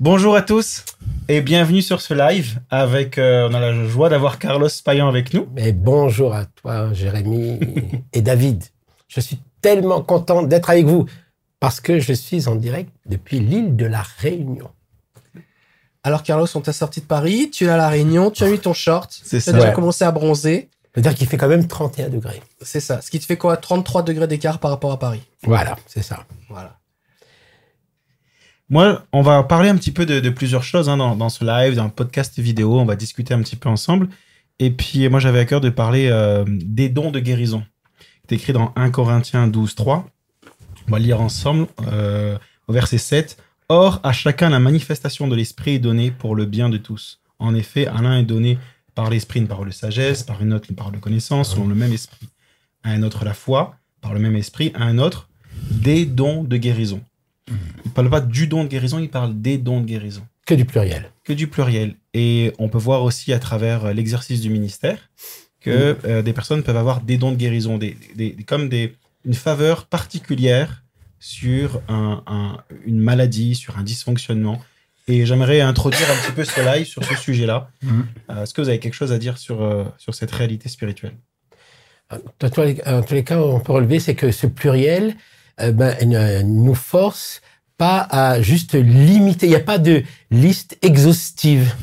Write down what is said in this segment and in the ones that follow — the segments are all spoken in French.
Bonjour à tous et bienvenue sur ce live avec, euh, on a la joie d'avoir Carlos Payan avec nous. Et bonjour à toi, Jérémy et David. Je suis tellement content d'être avec vous parce que je suis en direct depuis l'île de la Réunion. Alors Carlos, on t'a sorti de Paris, tu es à la Réunion, tu as mis ton short, tu as ça. déjà Ouais. commencé à bronzer. C'est-à-dire qu'il fait quand même 31 degrés. C'est ça. Ce qui te fait quoi 33 degrés d'écart par rapport à Paris. Voilà, c'est ça. Voilà. Moi, on va parler un petit peu de, plusieurs choses hein, dans, dans ce live, dans le podcast vidéo. On va discuter un petit peu ensemble. Et puis, moi, j'avais à cœur de parler euh, des dons de guérison. C'est écrit dans 1 Corinthiens 12, 3. On va lire ensemble euh, au verset 7. Or, à chacun, la manifestation de l'Esprit est donnée pour le bien de tous. En effet, à l'un est donné par l'Esprit une parole de sagesse, par une autre une parole de connaissance, selon le même Esprit. À un autre la foi, par le même Esprit. À un autre, des dons de guérison. Il ne parle pas du don de guérison, il parle des dons de guérison. Que du pluriel. Que du pluriel. Et on peut voir aussi à travers euh, l'exercice du ministère que euh, des personnes peuvent avoir des dons de guérison, des, des- des- comme des, une faveur particulière sur un- un- une maladie, sur un dysfonctionnement. Et j'aimerais introduire un petit peu ce live sur ce sujet-là. Euh, Est-ce que vous avez quelque chose à dire sur, euh, sur cette réalité spirituelle? En tous les- en tous les cas, on peut relever, c'est que ce pluriel euh, ben, ne- nous force pas à juste limiter. Il n'y a pas de liste exhaustive.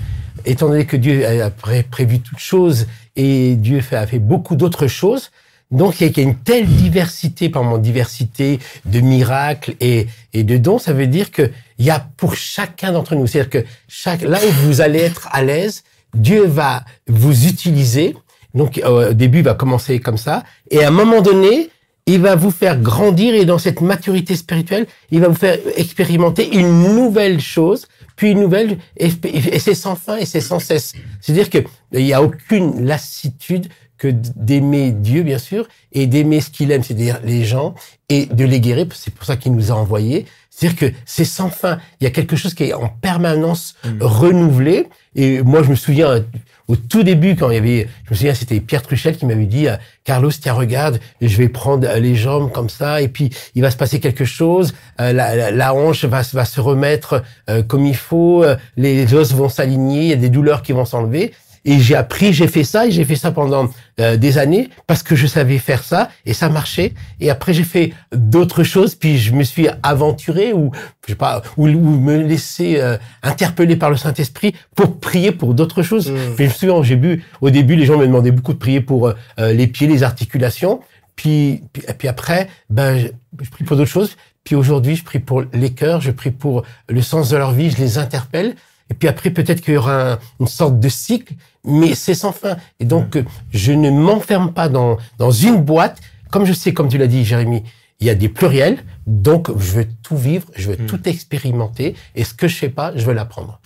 Étant donné que Dieu a pré- prévu toutes choses et Dieu a fait beaucoup d'autres choses, donc il y a une telle diversité, par exemple, diversité de miracles et, et de dons, ça veut dire que il y a pour chacun d'entre nous. C'est-à-dire que chaque, là où vous allez être à l'aise, Dieu va vous utiliser. Donc euh, au début, il va commencer comme ça, et à un moment donné, il va vous faire grandir et dans cette maturité spirituelle, il va vous faire expérimenter une nouvelle chose, puis une nouvelle, et, et c'est sans fin et c'est sans cesse. C'est-à-dire que il n'y a aucune lassitude que d'aimer Dieu, bien sûr, et d'aimer ce qu'il aime, c'est-à-dire les gens, et de les guérir. C'est pour ça qu'il nous a envoyés. C'est-à-dire que c'est sans fin. Il y a quelque chose qui est en permanence Mhm. renouvelé. Et moi, je me souviens, au tout début, quand il y avait, je me souviens, c'était Pierre Truchel qui m'avait dit, Carlos, tiens, regarde, je vais prendre euh, les jambes comme ça, et puis il va se passer quelque chose, euh, la, hanche va, va se remettre euh, comme il faut, les os vont s'aligner, il y a des douleurs qui vont s'enlever. Et j'ai appris, j'ai fait ça, et j'ai fait ça pendant euh, des années parce que je savais faire ça et ça marchait. Et après j'ai fait d'autres choses, puis je me suis aventuré ou je sais pas, ou, ou me laisser euh, interpeller par le Saint Esprit pour prier pour d'autres choses. Mm. Je me souviens, j'ai vu au début les gens me demandaient beaucoup de prier pour euh, les pieds, les articulations. Puis, puis, puis après, ben, je, je prie pour d'autres choses. Puis aujourd'hui, je prie pour les cœurs, je prie pour le sens de leur vie, je les interpelle. Et puis après, peut-être qu'il y aura un- une sorte de cycle, mais c'est sans fin. Et donc, je ne m'enferme pas dans, dans une boîte. Comme je sais, comme tu l'as dit, Jérémy, il y a des pluriels. Donc, je veux tout vivre, je veux Mm. tout expérimenter. Et ce que je sais pas, je veux l'apprendre.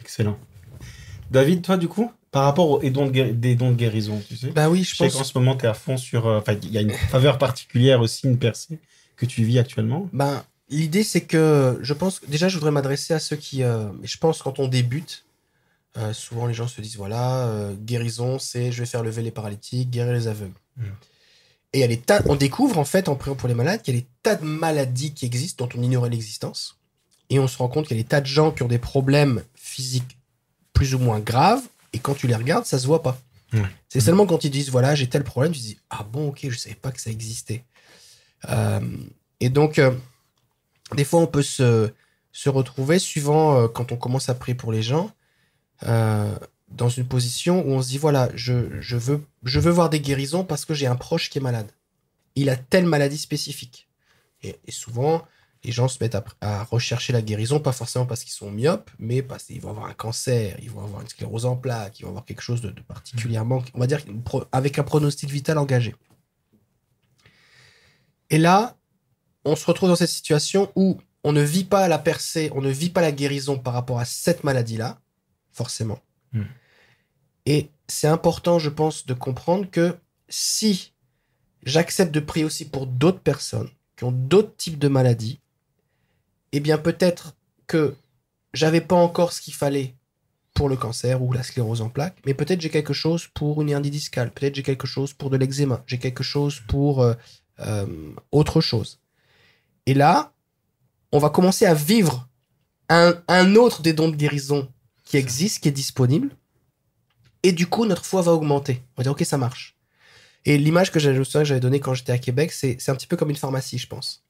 Excellent. David, toi, du coup, par rapport aux et dons de des dons de guérison, tu sais Bah oui, je Je sais qu'en pense. ce moment, tu es à fond sur. euh, Enfin, il y a une faveur particulière aussi, une percée que tu vis actuellement. Ben, l'idée, c'est que je pense. Déjà, je voudrais m'adresser à ceux qui. euh, je pense quand on débute, euh, souvent les gens se disent voilà, euh, guérison, c'est je vais faire lever les paralytiques, guérir les aveugles. Mm. Et il y a tas. On découvre en fait, en priant pour les malades, qu'il y a des tas de maladies qui existent dont on ignorait l'existence. Et on se rend compte qu'il y a des tas de gens qui ont des problèmes physiques plus ou moins graves. Et quand tu les regardes, ça se voit pas. Ouais. C'est seulement quand ils disent voilà, j'ai tel problème, tu te dis ah bon, ok, je savais pas que ça existait. Et donc, des fois, on peut se, se retrouver, suivant euh, quand on commence à prier pour les gens, euh, dans une position où on se dit voilà, je, je, veux, je veux voir des guérisons parce que j'ai un proche qui est malade. Il a telle maladie spécifique. Et, souvent, les gens se mettent à, à rechercher la guérison, pas forcément parce qu'ils sont myopes, mais parce qu'ils vont avoir un cancer, ils vont avoir une sclérose en plaques, ils vont avoir quelque chose de, de particulièrement, on va dire, avec un pronostic vital engagé. Et là, on se retrouve dans cette situation où on ne vit pas la percée, on ne vit pas la guérison par rapport à cette maladie-là, forcément. Hmm. Et c'est important, je pense, de comprendre que si j'accepte de prier aussi pour d'autres personnes qui ont d'autres types de maladies, eh bien peut-être que j'avais pas encore ce qu'il fallait pour le cancer ou la sclérose en plaques, mais peut-être j'ai quelque chose pour une hernie discale, peut-être j'ai quelque chose pour de l'eczéma, j'ai quelque chose pour euh, euh, autre chose. Et là, on va commencer à vivre un, un autre des dons de guérison qui existe, qui est disponible. Et du coup, notre foi va augmenter. On va dire, OK, ça marche. Et l'image que j'avais donnée quand j'étais à Québec, c'est un petit peu comme une pharmacie, je pense.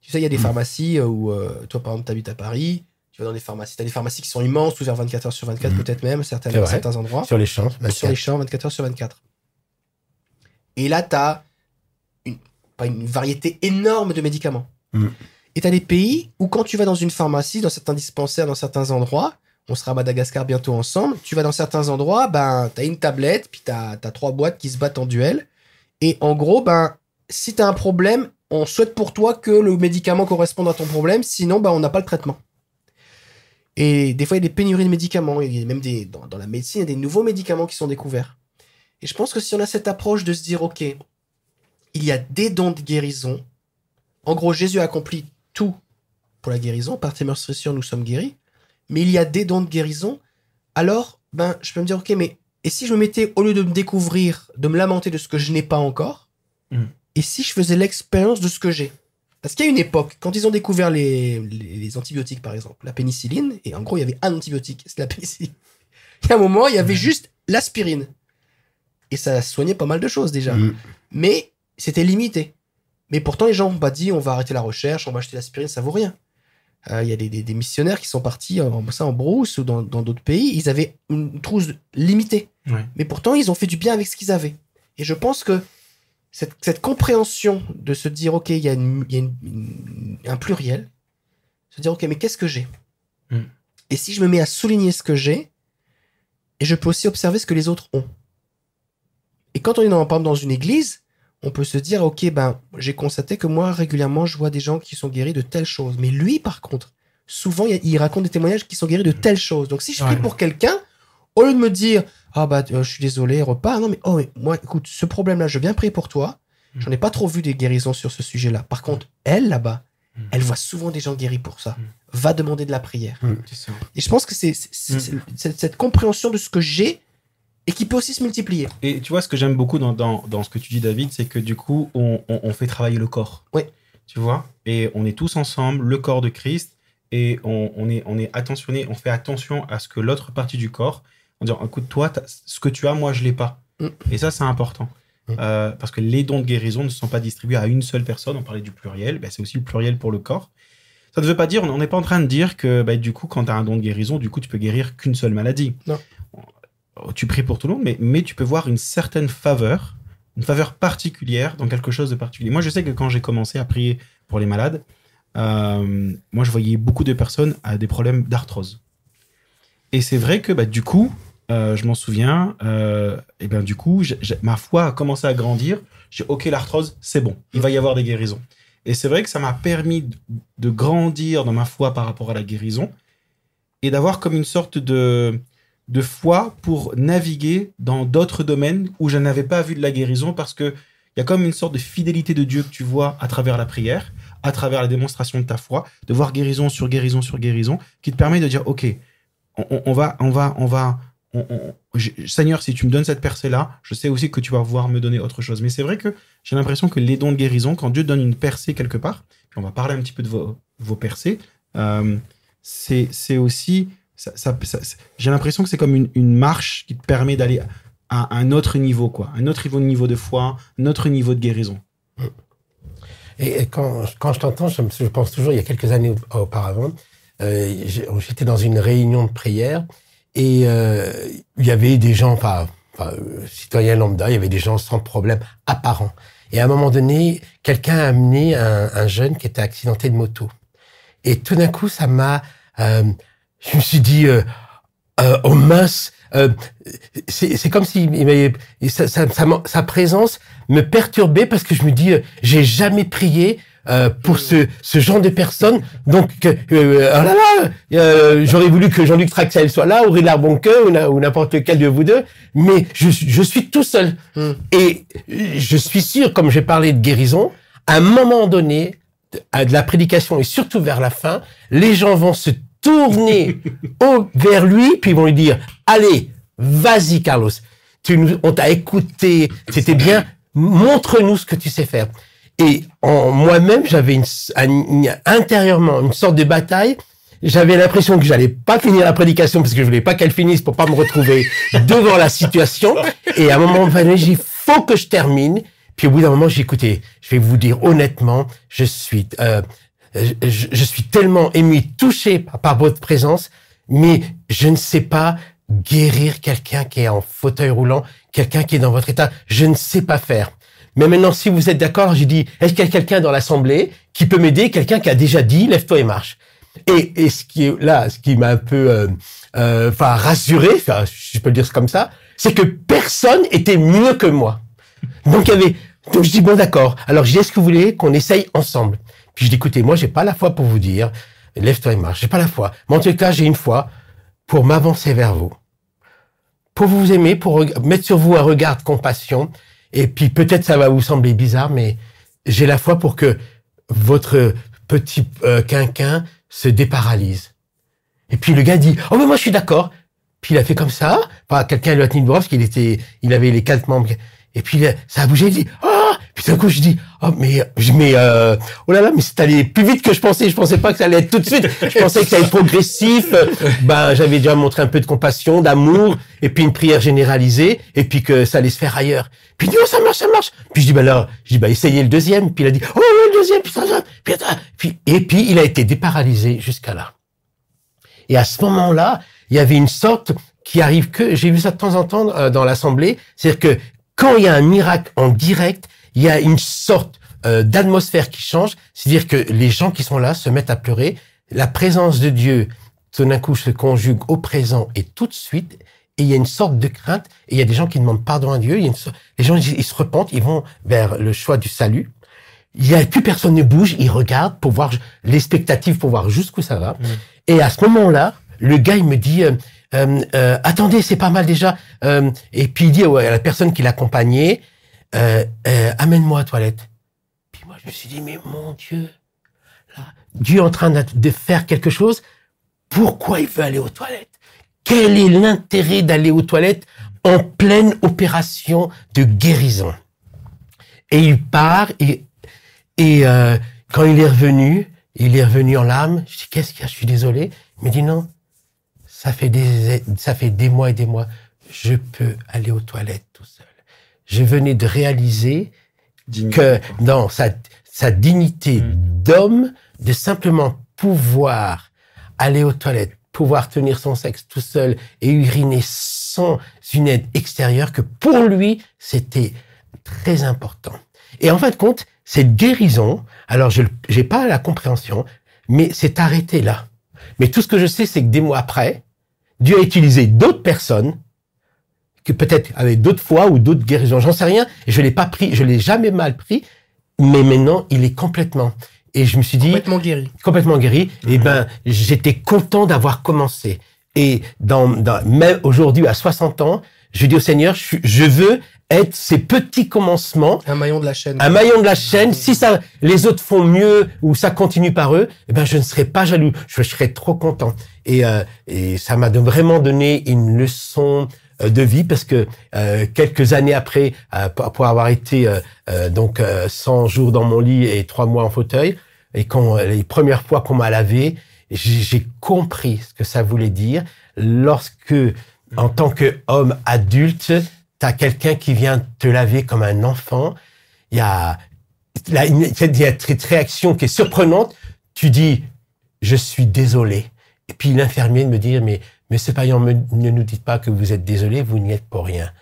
Tu sais, il y a des Mhm. pharmacies euh, où, euh, toi, par exemple, tu habites à Paris, tu vas dans des pharmacies. Tu as des pharmacies qui sont immenses, ouvertes 24 heures sur 24, Mhm. peut-être même, certaines, certains endroits. Sur les champs. sur les champs 24 heures sur 24. Et là, tu as une variété énorme de médicaments. Et tu as des pays où quand tu vas dans une pharmacie, dans certains dispensaires, dans certains endroits, on sera à Madagascar bientôt ensemble, tu vas dans certains endroits, ben, tu as une tablette, puis tu as, trois boîtes qui se battent en duel. Et en gros, ben, si tu as un problème, on souhaite pour toi que le médicament corresponde à ton problème, sinon ben, on n'a pas le traitement. Et des fois, il y a des pénuries de médicaments. Il y a même des, dans, dans la médecine, il y a des nouveaux médicaments qui sont découverts. Et je pense que si on a cette approche de se dire, OK, il y a des dons de guérison. En gros, Jésus a accompli tout pour la guérison. Par tes meurtrissures, nous sommes guéris. Mais il y a des dons de guérison. Alors, ben, je peux me dire, OK, mais et si je me mettais, au lieu de me découvrir, de me lamenter de ce que je n'ai pas encore, Mhm. et si je faisais l'expérience de ce que j'ai? Parce qu'il y a une époque, quand ils ont découvert les, les, les antibiotiques, par exemple, la pénicilline, et en gros, il y avait un antibiotique, c'est la pénicilline. Il y a un moment, il y avait juste l'aspirine. Et ça soignait pas mal de choses déjà. Mm. Mais c'était limité. Mais pourtant, les gens n'ont pas dit on va arrêter la recherche, on va acheter l'aspirine, ça vaut rien. Euh, Il y a des, des- des missionnaires qui sont partis en, ça, en brousse ou dans d'autres pays. Ils avaient une trousse limitée. Ouais. Mais pourtant, ils ont fait du bien avec ce qu'ils avaient. Et je pense que cette, cette compréhension de se dire, OK, il y a, une- y a une- une- un pluriel, se dire, OK, mais qu'est-ce que j'ai? Mm. Et si je me mets à souligner ce que j'ai, et je peux aussi observer ce que les autres ont. Et quand on est dans, par exemple, dans une église, on peut se dire, OK, ben, j'ai constaté que moi, régulièrement, je vois des gens qui sont guéris de telles choses. Mais lui, par contre, souvent, il, raconte des témoignages qui sont guéris de telles choses. Donc, si je prie Ouais. pour quelqu'un, au lieu de me dire, ah bah, euh, je suis désolé, repas, non, mais, oh, mais moi, écoute, ce problème-là, je viens prier pour toi. J'en ai pas trop vu des guérisons sur ce sujet-là. Par contre, elle, là-bas, Mm. elle voit souvent des gens guéris pour ça. Mm. Va demander de la prière. Et je pense que Mm. c'est cette compréhension de ce que j'ai et qui peut aussi se multiplier. Et tu vois, ce que j'aime beaucoup dans, dans, dans ce que tu dis, David, c'est que du coup, on, on, on fait travailler le corps. Ouais. Tu vois? Et on est tous ensemble, le corps de Christ, et on, on est, on est attentionné, on fait attention à ce que l'autre partie du corps, en disant, écoute, toi, ce que tu as, moi, je l'ai pas. Mm. Et ça, c'est important. Mm. Euh, parce que les dons de guérison ne sont pas distribués à une seule personne. On parlait du pluriel, ben, c'est aussi le pluriel pour le corps. Ça ne veut pas dire, on n'est pas en train de dire que ben, du coup, quand tu as un don de guérison, du coup, tu peux guérir qu'une seule maladie. Non. Tu pries pour tout le monde, mais, mais tu peux voir une certaine faveur, une faveur particulière dans quelque chose de particulier. Moi, je sais que quand j'ai commencé à prier pour les malades, euh, moi, je voyais beaucoup de personnes à des problèmes d'arthrose. Et c'est vrai que bah, du coup, euh, je m'en souviens, euh, et ben du coup, ma foi a commencé à grandir. J'ai ok, l'arthrose, c'est bon, il va y avoir des guérisons. Et c'est vrai que ça m'a permis de grandir dans ma foi par rapport à la guérison et d'avoir comme une sorte de, de foi pour naviguer dans d'autres domaines où je n'avais pas vu de la guérison parce que il y a comme une sorte de fidélité de Dieu que tu vois à travers la prière, à travers la démonstration de ta foi, de voir guérison sur guérison sur guérison, qui te permet de dire, ok, on, va, on va, on va, on- on- Seigneur, si tu me donnes cette percée-là, je sais aussi que tu vas pouvoir me donner autre chose. Mais c'est vrai que j'ai l'impression que les dons de guérison, quand Dieu donne une percée quelque part, puis on va parler un petit peu de vos, vos percées, euh, c'est aussi, j'ai l'impression que c'est comme une, marche qui te permet d'aller à un autre niveau, quoi, un autre niveau niveau de foi, un autre niveau de guérison. Et quand, quand je t'entends, je, pense toujours, il y a quelques années au- auparavant, euh, j'étais dans une réunion de prière et euh, il y avait des gens, pas, euh, citoyens lambda, il y avait des gens sans problème apparent. Et à un moment donné, quelqu'un a amené un, un jeune qui était accidenté de moto. Et tout d'un coup, ça m'a... je me suis dit, euh, euh, oh mince, euh, c'est comme si il sa, sa, sa, sa présence me perturbait parce que je me dis, euh, j'ai jamais prié euh, pour ce, ce genre de personnes. Donc, euh, euh, oh là là, euh, j'aurais voulu que Jean-Luc Traxel soit là, ou Rillard Bonque, ou, n'importe lequel de vous deux, mais je, je suis tout seul. Mm. Et je suis sûr, comme j'ai parlé de guérison, à un moment donné, à de la prédication et surtout vers la fin, les gens vont se tourner au, vers lui, puis ils vont lui dire, allez, vas-y Carlos, tu nous, on t'a écouté, c'était bien, montre-nous ce que tu sais faire. Et en moi-même, j'avais une, un- une- intérieurement une sorte de bataille. j'avais l'impression que j'allais pas finir la prédication parce que je voulais pas qu'elle finisse pour pas me retrouver devant la situation. Et à un moment donné, j'ai faut que je termine. Puis au bout d'un moment, j'ai écouté. Je vais vous dire honnêtement, je suis, euh, je, je, suis tellement ému, touché par, votre présence, mais je ne sais pas guérir quelqu'un qui est en fauteuil roulant, quelqu'un qui est dans votre état. Je ne sais pas faire. Mais maintenant, si vous êtes d'accord, j'ai dit, est-ce qu'il y a quelqu'un dans l'assemblée qui peut m'aider, quelqu'un qui a déjà dit, lève-toi et marche. Et, et ce qui est là, ce qui m'a un peu, euh, euh, enfin rassuré, je peux le dire comme ça, c'est que personne était mieux que moi. Donc il y avait, donc je dis bon d'accord. Alors j'ai est-ce que vous voulez qu'on essaye ensemble? Puis je dis écoutez, moi j'ai pas la foi pour vous dire, lève-toi et marche. J'ai pas la foi. Mais en tout cas, j'ai une foi pour m'avancer vers vous, pour vous aimer, pour mettre sur vous un regard de compassion. Et puis peut-être ça va vous sembler bizarre, mais j'ai la foi pour que votre petit euh, quinquin se déparalyse. Et puis le gars dit oh mais moi je suis d'accord. Puis il a fait comme ça. Quelqu'un lui a tenu le bras parce qu'il était, il avait les quatre membres. Et puis ça a bougé. Il dit oh puis d'un coup je dis oh mais je mais euh, oh là là mais c'est allé plus vite que je pensais. Je pensais pas que ça allait être tout de suite. Je pensais que ça allait être progressif. Ben j'avais déjà montré un peu de compassion, d'amour et puis une prière généralisée et puis que ça allait se faire ailleurs. Puis il dit oh ça marche ça marche. Puis je dis bah là je dis bah essayez le deuxième. Puis il a dit oh le deuxième puis ça, ça. Puis, puis et puis il a été déparalysé jusqu'à là. Et à ce moment-là, il y avait une sorte qui arrive que, j'ai vu ça de temps en temps euh, dans l'Assemblée, c'est-à-dire que quand il y a un miracle en direct, il y a une sorte euh, d'atmosphère qui change, c'est-à-dire que les gens qui sont là se mettent à pleurer, la présence de Dieu, tout d'un coup, se conjugue au présent et tout de suite, et il y a une sorte de crainte, et il y a des gens qui demandent pardon à Dieu, il y a une les gens ils se repentent, ils vont vers le choix du salut, il y a plus personne ne bouge, ils regardent pour voir l'expectative, pour voir jusqu'où ça va. Mmh. Et à ce moment-là, le gars il me dit euh, euh, euh, attendez, c'est pas mal déjà. Euh, et puis il dit ouais, à la personne qui l'accompagnait euh, euh, amène-moi à toilette. Puis moi je me suis dit mais mon Dieu, Dieu est en train de faire quelque chose. Pourquoi il veut aller aux toilettes? Quel est l'intérêt d'aller aux toilettes en pleine opération de guérison? Et il part et euh, quand il est revenu, il est revenu en larmes. Je dis, qu'est-ce qu'il y a? Je suis désolé. Il me dit, non, ça fait des, ça fait des mois et des mois. Je peux aller aux toilettes. Je venais de réaliser que, dans sa, sa dignité hmm. d'homme, de simplement pouvoir aller aux toilettes, pouvoir tenir son sexe tout seul et uriner sans une aide extérieure, que pour lui, c'était très important. Et en fin de compte, cette guérison, alors je n'ai pas la compréhension, mais c'est arrêté là. Mais tout ce que je sais, c'est que des mois après, Dieu a utilisé d'autres personnes que peut-être avec d'autres fois ou d'autres guérisons, j'en sais rien. Je l'ai pas pris, je l'ai jamais mal pris, mais maintenant il est complètement. Et je me suis dit complètement guéri. Complètement guéri. Et ben j'étais content d'avoir commencé. Et dans, dans même aujourd'hui à 60 ans, je dis au Seigneur, je, je veux être ces petits commencements. Un maillon de la chaîne. Un maillon de la chaîne. Si ça, les autres font mieux ou ça continue par eux, eh ben je ne serai pas jaloux. Je serai trop content. Et, euh, et ça m'a vraiment donné une leçon de vie parce que euh, quelques années après, euh, pour avoir été euh, donc 100 jours dans mon lit et trois mois en fauteuil, et quand les premières fois qu'on m'a lavé, j'ai compris ce que ça voulait dire lorsque, en tant qu'homme adulte, t'as quelqu'un qui vient te laver comme un enfant, il y a, là, il y a cette réaction qui est surprenante. Tu dis, je suis désolé. Et puis l'infirmier me dit, mais Monsieur Payan, ne nous dites pas que vous êtes désolé, vous n'y êtes pour rien.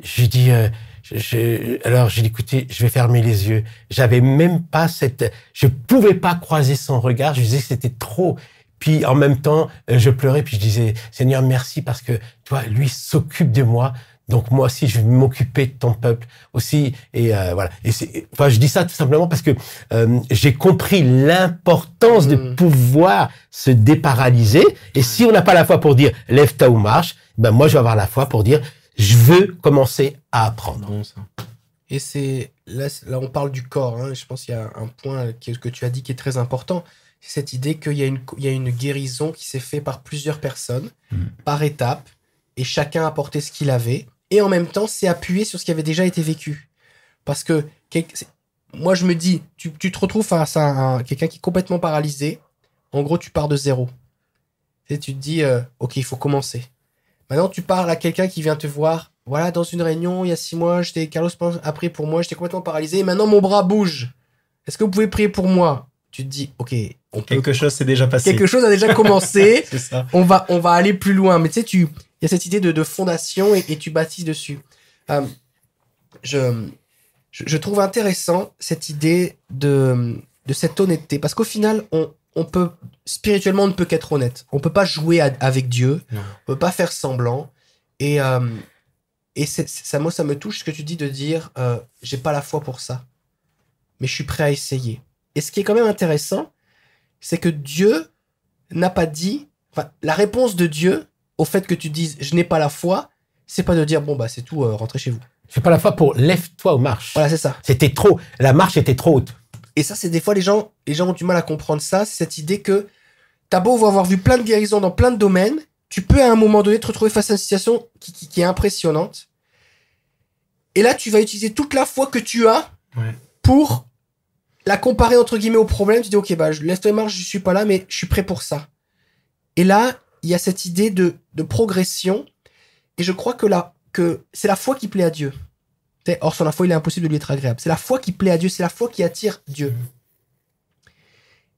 Euh, je, alors j'ai dit, écoutez, je vais fermer les yeux. J'avais même pas cette, je pouvais pas croiser son regard. Je disais que c'était trop. Puis en même temps, euh, je pleurais. Puis je disais, Seigneur, merci parce que toi, lui s'occupe de moi. Donc moi aussi, je vais m'occuper de ton peuple aussi. Et euh, voilà. Et enfin, je dis ça tout simplement parce que euh, j'ai compris l'importance de mm. pouvoir se déparalyser. Et si on n'a pas la foi pour dire lève-toi ou marche, ben moi je vais avoir la foi pour dire je veux commencer à apprendre. Bon, ça. Et c'est là, là, on parle du corps. Hein. Je pense qu'il y a un point que tu as dit qui est très important. C'est cette idée qu'il y a une, il y a une guérison qui s'est faite par plusieurs personnes, mm. par étapes, et chacun a apporté ce qu'il avait et en même temps, c'est appuyé sur ce qui avait déjà été vécu. Parce que moi, je me dis, tu, te retrouves face à quelqu'un qui est complètement paralysé. En gros, tu pars de zéro. Tu sais, tu te dis, euh, ok, il faut commencer. Maintenant, tu parles à quelqu'un qui vient te voir. Voilà, dans une réunion, il y a six mois, j'étais Carlos a prié pour moi, j'étais complètement paralysé. Et maintenant, mon bras bouge. Est-ce que vous pouvez prier pour moi? Tu te dis, ok, on peut. Quelque chose s'est déjà passé. Quelque chose a déjà commencé. Ça. on va, on va aller plus loin. Mais tu sais, tu, il y a cette idée de, de fondation et, et tu bâtis dessus. Euh, je, trouve intéressant cette idée de, de cette honnêteté parce qu'au final, on, on peut spirituellement, on ne peut qu'être honnête. On peut pas jouer à- avec Dieu. Non. On peut pas faire semblant. Et euh, et ça, moi, ça me touche ce que tu dis de dire, euh, j'ai pas la foi pour ça, mais je suis prêt à essayer. Et ce qui est quand même intéressant, c'est que Dieu n'a pas dit, la réponse de Dieu au fait que tu dises, je n'ai pas la foi, c'est pas de dire, bon bah c'est tout, euh, rentrez chez vous. J'ai pas la foi pour lève-toi ou marche. Voilà, c'est ça. C'était trop. La marche était trop haute. Et ça, c'est des fois les gens, les gens ont du mal à comprendre ça. C'est cette idée que t'as beau avoir vu plein de guérisons dans plein de domaines, tu peux à un moment donné te retrouver face à une situation qui, qui- qui est impressionnante. Et là, tu vas utiliser toute la foi que tu as Ouais. pour la comparer entre guillemets au problème. Tu dis, ok, bah, je laisse toi marche, je suis pas là, mais je suis prêt pour ça. Et là, il y a cette idée de, de progression. Et je crois que là, que c'est la foi qui plaît à Dieu. Or, sans la foi, il est impossible de lui être agréable. C'est la foi qui plaît à Dieu, c'est la foi qui attire Dieu.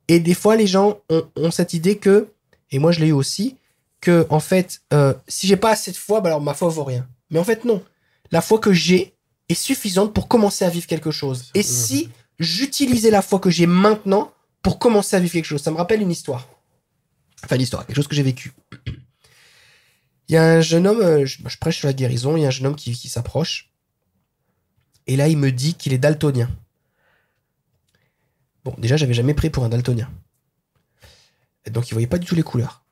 Et des fois, les gens ont, ont cette idée que, et moi je l'ai eu aussi, que en fait, euh, si j'ai pas assez de foi, bah alors ma foi vaut rien. Mais en fait, non. La foi que j'ai est suffisante pour commencer à vivre quelque chose. Et si j'utilisais la foi que j'ai maintenant pour commencer à vivre quelque chose, ça me rappelle une histoire. Enfin, une histoire, quelque chose que j'ai vécu. Il y a un jeune homme, euh, je, je prêche sur la guérison, il y a un jeune homme qui, qui s'approche. Et là, il me dit qu'il est daltonien. Bon, déjà, j'avais jamais pris pour un daltonien. Et donc, il voyait pas du tout les couleurs.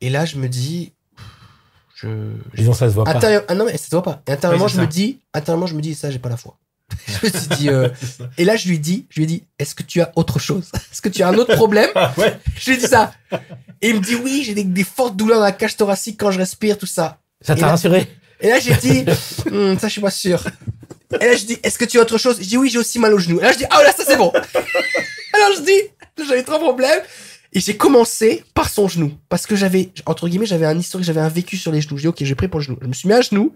Et là, je me dis, je, Disons, ça se voit pas. Ah non, mais ça se voit pas. Et intérieurement, Oui, je me dis, intérieurement, je me dis, ça, j'ai pas la foi. je me suis dit, euh, et là, je lui dis, je lui ai dit, est-ce que tu as autre chose? Est-ce que tu as un autre problème? Ah ouais. Je lui ai dit ça. Et il me dit, oui, j'ai des, des fortes douleurs dans la cage thoracique quand je respire, tout ça. Ça t'a rassuré? Et là, j'ai dit, Hmm, ça, je suis pas sûr. Et là, je dis, est-ce que tu as autre chose? Je dis, oui, j'ai aussi mal au genou. Et là, je dis, ah, là, ça, c'est bon. Alors, je dis, j'avais trois problèmes. Et j'ai commencé par son genou. Parce que j'avais, entre guillemets, j'avais un historique, j'avais un vécu sur les genoux. J'ai dit, ok, j'ai pris pour le genou. Je me suis mis à genoux.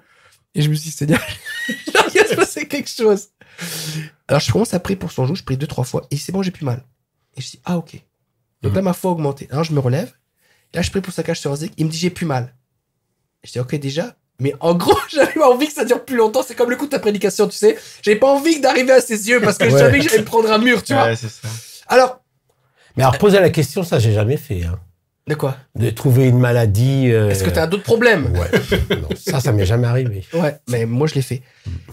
Et je me suis dit, Seigneur, il va se passer quelque chose. Alors, je commence à prier pour son genou. Je prie deux, trois fois. Et c'est bon, j'ai plus mal. Et je dis, ah, ok. Donc là, ma foi a augmenté. Alors, je me relève. Là, je prie pour sa cage thoracique. Il me dit, j'ai plus mal. Je dis, ok, déjà. Mais en gros, j'avais pas envie que ça dure plus longtemps. C'est comme le coup de ta prédication, tu sais. J'avais pas envie d'arriver à ses yeux parce que je Ouais. savais que j'allais me prendre un mur, tu vois. Ouais, c'est ça. Alors, Mais alors, poser la question, ça, j'ai jamais fait. Hein. De quoi De trouver une maladie. euh, Est-ce que t'as d'autres problèmes Ouais. non, ça, ça m'est jamais arrivé. Ouais, mais moi je l'ai fait.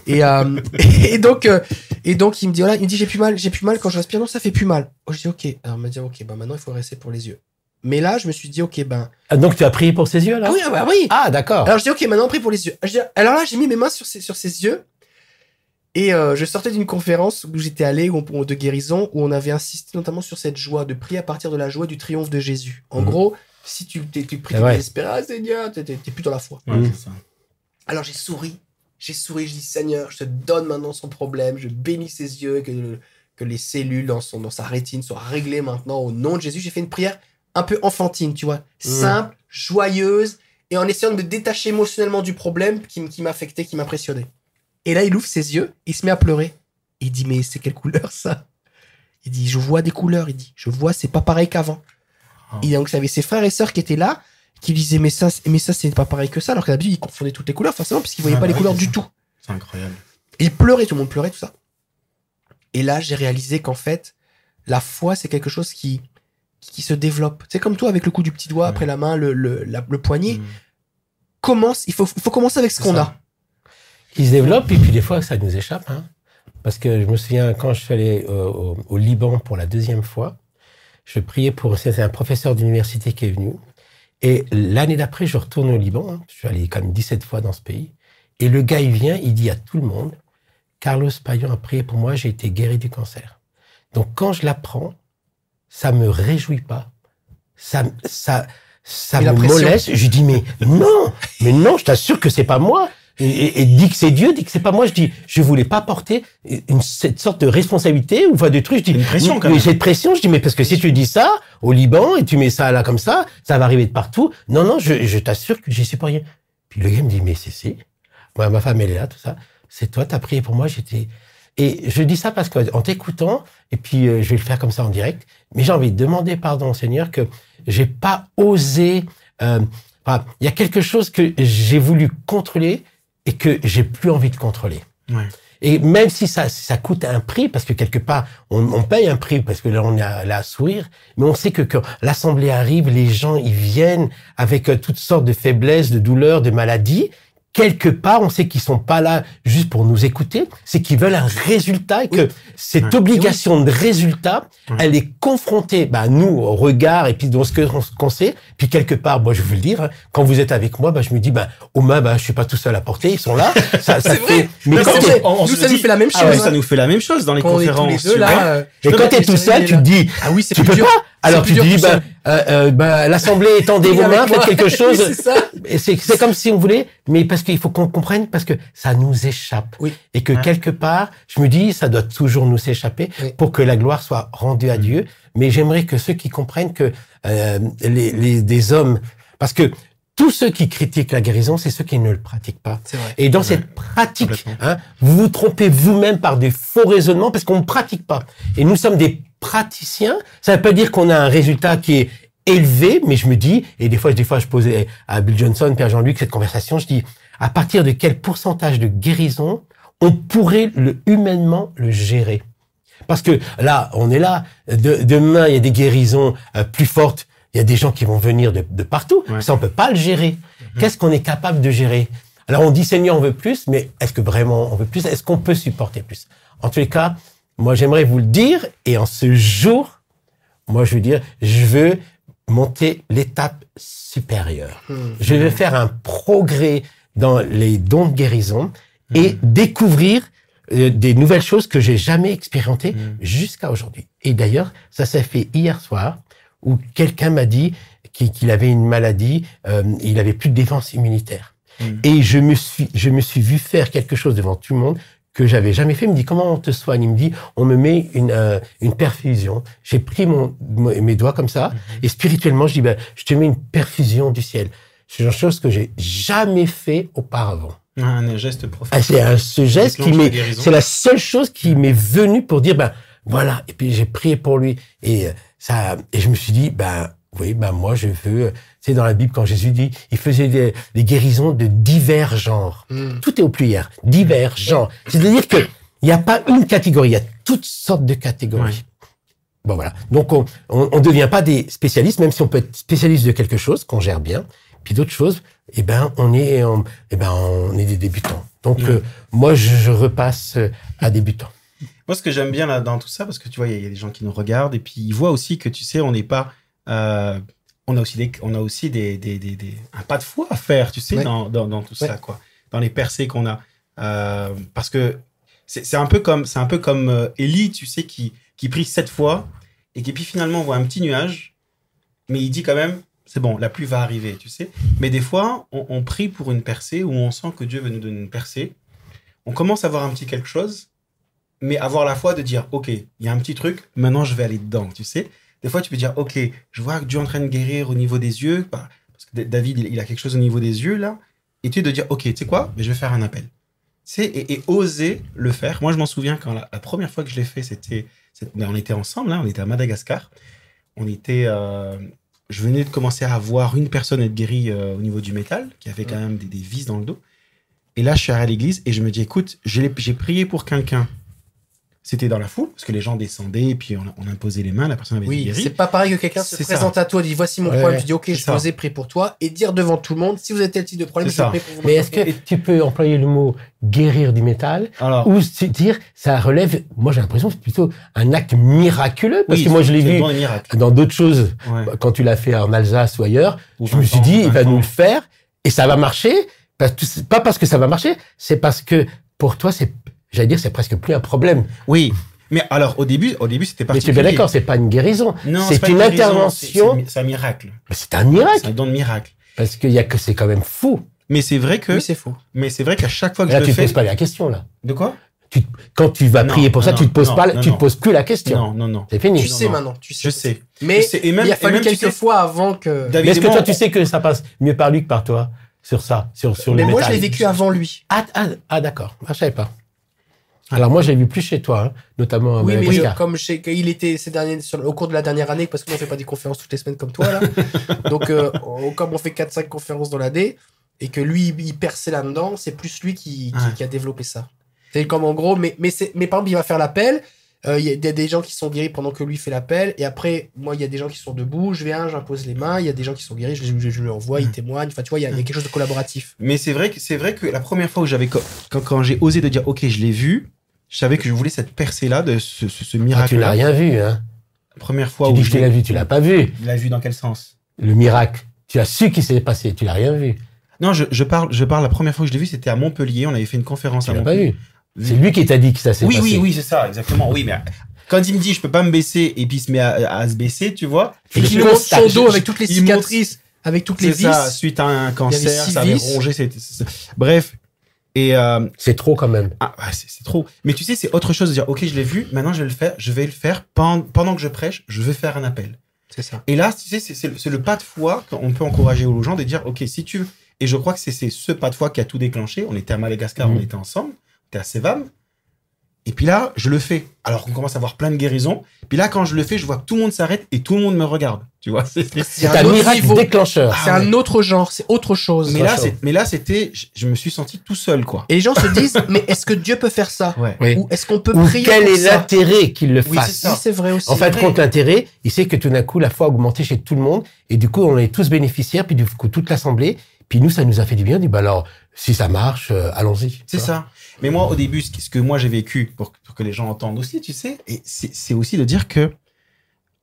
Et, euh, et donc, euh, et donc il me dit voilà, il me dit j'ai plus mal, j'ai plus mal quand je respire. Non, ça fait plus mal. Oh, je dis ok. Alors il m'a dit ok, bah maintenant il faut rester pour les yeux. Mais là, je me suis dit ok, ben Ah, donc, tu as prié pour ses yeux, là? Ah oui, ah bah oui. Ah, d'accord. Alors je dis ok, maintenant on prie pour les yeux. Je dis, alors là, j'ai mis mes mains sur ses, sur ses yeux. Et euh, je sortais d'une conférence où j'étais allé où on- de guérison où on avait insisté notamment sur cette joie de prier à partir de la joie du triomphe de Jésus. En Mhm. gros, si tu, t'es- vrai. désespéré, ah Seigneur, t'es plus dans la foi. Alors j'ai souri, j'ai souri, je dis Seigneur, je te donne maintenant son problème, je bénis ses yeux, que, que les cellules dans, son, dans sa rétine soient réglées maintenant au nom de Jésus. J'ai fait une prière un peu enfantine, tu vois, simple, joyeuse, et en essayant de me détacher émotionnellement du problème qui m'affectait, qui m'impressionnait. Et là, il ouvre ses yeux, il se met à pleurer. Il dit, mais c'est quelle couleur ça? Il dit, je vois des couleurs, il dit, je vois, c'est pas pareil qu'avant. Oh. Et donc, j'avais ses frères et sœurs qui étaient là, qui lui disaient, mais ça, mais ça, c'est pas pareil que ça, alors qu'à d'habitude, ils confondaient toutes les couleurs, forcément, puisqu'ils voyaient Ah pas bah les oui, couleurs du ça. tout. C'est incroyable. Et il pleurait, tout le monde pleurait, tout ça. Et là, j'ai réalisé qu'en fait, la foi, c'est quelque chose qui, qui se développe. C'est comme toi, avec le coup du petit doigt, Ouais. après la main, le, le, la- le poignet. Mm. Commence, il faut, il faut commencer avec ce qu'on ça. a. Qui se développe, et puis des fois, ça nous échappe. Hein. Parce que je me souviens, quand je suis allé euh, au, au Liban pour la deuxième fois, je priais pour. C'était un professeur d'université qui est venu. Et l'année d'après, je retourne au Liban. hein. Je suis allé quand même 17 fois dans ce pays. Et le gars, il vient, il dit à tout le monde Carlos Payan a prié pour moi, j'ai été guéri du cancer. Donc quand je l'apprends, ça me réjouit pas. Ça, ça, ça me moleste. Je dis mais non, mais non, je t'assure que c'est pas moi. Et, et, et dit que c'est Dieu, dit que c'est pas moi. Je dis, je voulais pas porter une, cette sorte de responsabilité ou enfin de trucs. Je dis, Une pression, quand même. cette pression, je dis, mais parce que si tu dis ça au Liban et tu mets ça là comme ça, ça va arriver de partout. Non, non, je, je t'assure que j'y suis pas rien. Puis le gars me dit, mais c'est si. Moi, ma femme, elle est là, tout ça. C'est toi, t'as prié pour moi, j'étais. Et je dis ça parce qu'en t'écoutant, et puis euh, je vais le faire comme ça en direct, mais j'ai envie de demander pardon au Seigneur que j'ai pas osé. euh, Il y a quelque chose que j'ai voulu contrôler et que j'ai plus envie de contrôler. Ouais. Et même si ça, ça coûte un prix, parce que quelque part, on, on paye un prix, parce que là, on est à, là à sourire, mais on sait que quand l'assemblée arrive, les gens, ils viennent avec euh, toutes sortes de faiblesses, de douleurs, de maladies. Quelque part, on sait qu'ils sont pas là juste pour nous écouter, c'est qu'ils veulent un résultat et que cette obligation de résultat, elle est confrontée, bah, nous, au regard et puis dans ce que- qu'on sait. Puis quelque part, moi, je veux le dire, hein, quand vous êtes avec moi, bah, je me dis, bah, aux mains, bah, je suis pas tout seul à porter, ils sont là. Ça, ça C'est fait, vrai. mais Non, quand on- on nous, ça dit- nous fait la même Ah chose. ouais, hein. ça nous fait la même chose dans les Quand on est tous conférences. les deux tu vois. là. euh, Et quand t'es tout seul, tu te dis, Ah oui, c'est tu plus peux dur. pas. Alors tu dis, bah, euh, euh, bah, l'assemblée étendez Oui, vos mains, faites quelque Oui, chose. c'est comme si on voulait, mais parce qu'il faut qu'on comprenne, parce que ça nous échappe. Oui. Et que Ouais. quelque part, je me dis, ça doit toujours nous échapper Oui. pour que la gloire soit rendue à Dieu. Mais j'aimerais que ceux qui comprennent que euh, les, les, des hommes, parce que tous ceux qui critiquent la guérison, c'est ceux qui ne le pratiquent pas. C'est vrai. Et dans Ouais. cette pratique, hein, vous vous trompez vous-même par des faux raisonnements parce qu'on ne pratique pas. Et nous sommes des praticiens. Ça ne veut pas dire qu'on a un résultat qui est élevé, mais je me dis, et des fois, des fois, je posais à Bill Johnson, Pierre Jean-Luc, cette conversation, je dis, à partir de quel pourcentage de guérison on pourrait le, humainement le gérer? Parce que là, on est là. De- demain, il y a des guérisons euh, plus fortes. Il y a des gens qui vont venir de, de partout. Ouais. Ça, on peut pas le gérer. Qu'est-ce qu'on est capable de gérer? Alors, on dit Seigneur, on veut plus, mais est-ce que vraiment on veut plus? Est-ce qu'on peut supporter plus? En tous les cas, moi, j'aimerais vous le dire. Et en ce jour, moi, je veux dire, je veux monter l'étape supérieure. Hmm. Je veux faire un progrès dans les dons de guérison et découvrir euh, des nouvelles choses que j'ai jamais expérimentées Mhm. jusqu'à aujourd'hui. Et d'ailleurs, ça s'est fait hier soir où quelqu'un m'a dit qu'il avait une maladie, euh, il avait plus de défense immunitaire. Et je me suis, je me suis vu faire quelque chose devant tout le monde que j'avais jamais fait. Il me dit comment on te soigne? Il me dit on me met une euh, une perfusion. J'ai pris mon, mes doigts comme ça et spirituellement je dis ben je te mets une perfusion du ciel. C'est une chose que j'ai jamais fait auparavant. Un geste Ah, prophétique. c'est un- ce geste qui m'est, c'est la seule chose qui m'est venue pour dire, ben, voilà. Et puis j'ai prié pour lui. Et euh, ça, et je me suis dit, ben, oui, ben, moi, je veux, sais, dans la Bible, quand Jésus dit, il faisait des, des guérisons de divers genres. Hmm. Tout est au pluriel. Divers genres. C'est-à-dire que il n'y a pas une catégorie. Il y a toutes sortes de catégories. Bon, voilà. Donc, on, on devient pas des spécialistes, même si on peut être spécialiste de quelque chose, qu'on gère bien. Puis d'autres choses, eh ben, on est, on, eh ben, on est des débutants. Donc, Ouais. euh, moi, je, je repasse euh, à débutant. Moi, ce que j'aime bien là dans tout ça, parce que tu vois, il y, a- il y a des gens qui nous regardent et puis ils voient aussi que tu sais, on n'est pas. euh, on a aussi des, on a aussi des, des, des, des- un pas de foi à faire, tu sais, Ouais. dans, dans, dans tout Ouais. ça, quoi. Dans les percées qu'on a. Euh, parce que c'est un peu comme, c'est un peu comme euh, Élie, tu sais, qui, qui prie sept fois et qui puis finalement voit un petit nuage, mais il dit quand même, c'est bon, la pluie va arriver, tu sais. Mais des fois, on, on prie pour une percée où on sent que Dieu veut nous donner une percée. On commence à voir un petit quelque chose, mais avoir la foi de dire, OK, il y a un petit truc, maintenant je vais aller dedans, tu sais. Des fois, tu peux dire, OK, je vois que Dieu est en train de guérir au niveau des yeux, bah, parce que David, il, il a quelque chose au niveau des yeux, là, et tu de dire, OK, tu sais quoi, mais je vais faire un appel. Tu et, et oser le faire. Moi, je m'en souviens quand la, la première fois que je l'ai fait, c'était, ben, on était ensemble, là, on était à Madagascar. On était, euh, je venais de commencer à voir une personne être guérie euh, au niveau du métal, qui avait quand même des, des vis dans le dos. Et là, je suis allé à l'église et je me dis, écoute, j'ai prié pour quelqu'un. C'était dans la foule, parce que les gens descendaient, et puis on, on imposait les mains, la personne avait été Oui, guérie. c'est pas pareil que quelqu'un se ça. présente à toi, dit voici mon Ouais, problème, tu dis ok, je ça. vous ai pris pour toi, et dire devant tout le monde, si vous avez tel type de problème, C'est je ça. prie pour vous. Mais est-ce que tu peux employer le mot guérir du métal Alors, ou se dire ça relève, moi j'ai l'impression que c'est plutôt un acte miraculeux parce oui, que moi je l'ai vu des dans d'autres choses, Ouais. quand tu l'as fait en Alsace ou ailleurs, Ou je me suis dit, il va nous le faire et ça va marcher. Pas parce que ça va marcher, c'est parce que pour toi, c'est, j'allais dire, c'est presque plus un problème. Oui, mais alors au début, au début c'était Mais tu es particulier. bien d'accord, c'est pas une guérison. Non, c'est pas une guérison, intervention. c'est- un miracle. Mais C'est un miracle. C'est un don de miracle. Parce qu'il y a que c'est quand même fou. Mais c'est vrai que, Oui, c'est faux. mais c'est vrai qu'à chaque fois que Là, je tu le te fais. poses pas la question, là. De quoi? Tu, quand tu vas Non, prier pour ça, tu te poses non, pas, tu te poses plus la question. Non, non, non. C'est fini. Tu non, sais non. maintenant, tu sais. Je sais. Mais Je sais. Et même- il a fallu tu quelques sais- fois avant que. David Mais est-ce que toi, on- tu sais que ça passe mieux par lui que par toi sur ça, sur, sur Mais le moi, je l'ai vécu avant lui. Ah, ah, ah, d'accord. Ah, je savais pas. Alors moi, je l'ai vu plus chez toi, hein, notamment Oui, avec mais je- comme je sais qu'il était ces derniers, sur- au cours de la dernière année, parce que nous, on fait pas des conférences toutes les semaines comme toi, là. Donc, euh, on- comme on fait 4-5 conférences dans l'année, et que lui, il perçait là-dedans, c'est plus lui qui, qui, Ouais. qui a développé ça. C'est comme en gros, mais, mais, mais par exemple, il va faire l'appel. euh, Il y a des- gens qui sont guéris pendant que lui fait l'appel. Et après, moi, il y a des gens qui sont debout. Je viens, j'impose les mains. Il y a des gens qui sont guéris. Je, je, je leur envoie, ils témoignent. Enfin, tu vois, il y, a, y a quelque chose de collaboratif. Mais c'est vrai que c'est vrai que la première fois où j'avais quand, quand j'ai osé de dire ok je l'ai vu, je savais que je voulais cette percée là de ce, ce, ce Ah, miracle. tu n'as rien vu, hein. La première fois Tu où dis que je tu l'as l'ai vu, tu l'as pas vu. Il l'a vu dans quel sens? Le miracle. Tu as su qu'il s'est passé, tu l'as rien vu. Non, je, je parle je parle la première fois que je l'ai vu c'était à Montpellier. On avait fait une conférence Tu à l'as pas vu. C'est lui qui t'a dit que ça s'est Oui passé. oui oui c'est ça exactement. Oui mais quand il me dit je peux pas me baisser et puis il se met à, à se baisser tu vois. Tu Et le qu'il constates. son dos avec toutes les cicatrices, avec toutes les C'est ça vis. suite à un cancer ça avait vis. rongé. c'était- c'est- c'est- Bref et euh, C'est trop quand même. Ah, c'est c'est trop. Mais tu sais, c'est autre chose de dire, ok, je l'ai vu, maintenant je vais le faire, je vais le faire pendant, pendant que je prêche, je vais faire un appel. C'est ça. Et là, tu sais, c'est- c'est le- c'est le pas de foi qu'on peut encourager aux gens de dire, ok, si tu veux. Et je crois que c'est c'est ce pas de foi qui a tout déclenché. On était à Madagascar, Mhm. on était ensemble, on était à Sevam. Et puis là, je le fais. Alors qu'on commence à avoir plein de guérisons. Puis là, quand je le fais, je vois que tout le monde s'arrête et tout le monde me regarde. Tu vois, c'est- un un miracle niveau. déclencheur. C'est un autre genre, c'est autre chose. mais là, mais c'était, je, je me suis senti tout seul, quoi. Et les gens se disent, mais est-ce que Dieu peut faire ça? Ouais. Oui. Ou est-ce qu'on peut Ou prier quel pour est l'intérêt qu'il le Oui, fasse. Oui, c'est vrai aussi. En fait, compte l'intérêt, il sait que tout d'un coup, la foi a augmenté chez tout le monde, et du coup, on est tous bénéficiaires, puis du coup, toute l'assemblée, puis nous, ça nous a fait du bien, on dit, bah alors, si ça marche, euh, allons-y. C'est ça. Mais moi, au début, ce que, moi j'ai vécu, pour, que les gens entendent aussi, tu sais, et c'est c'est aussi de dire que,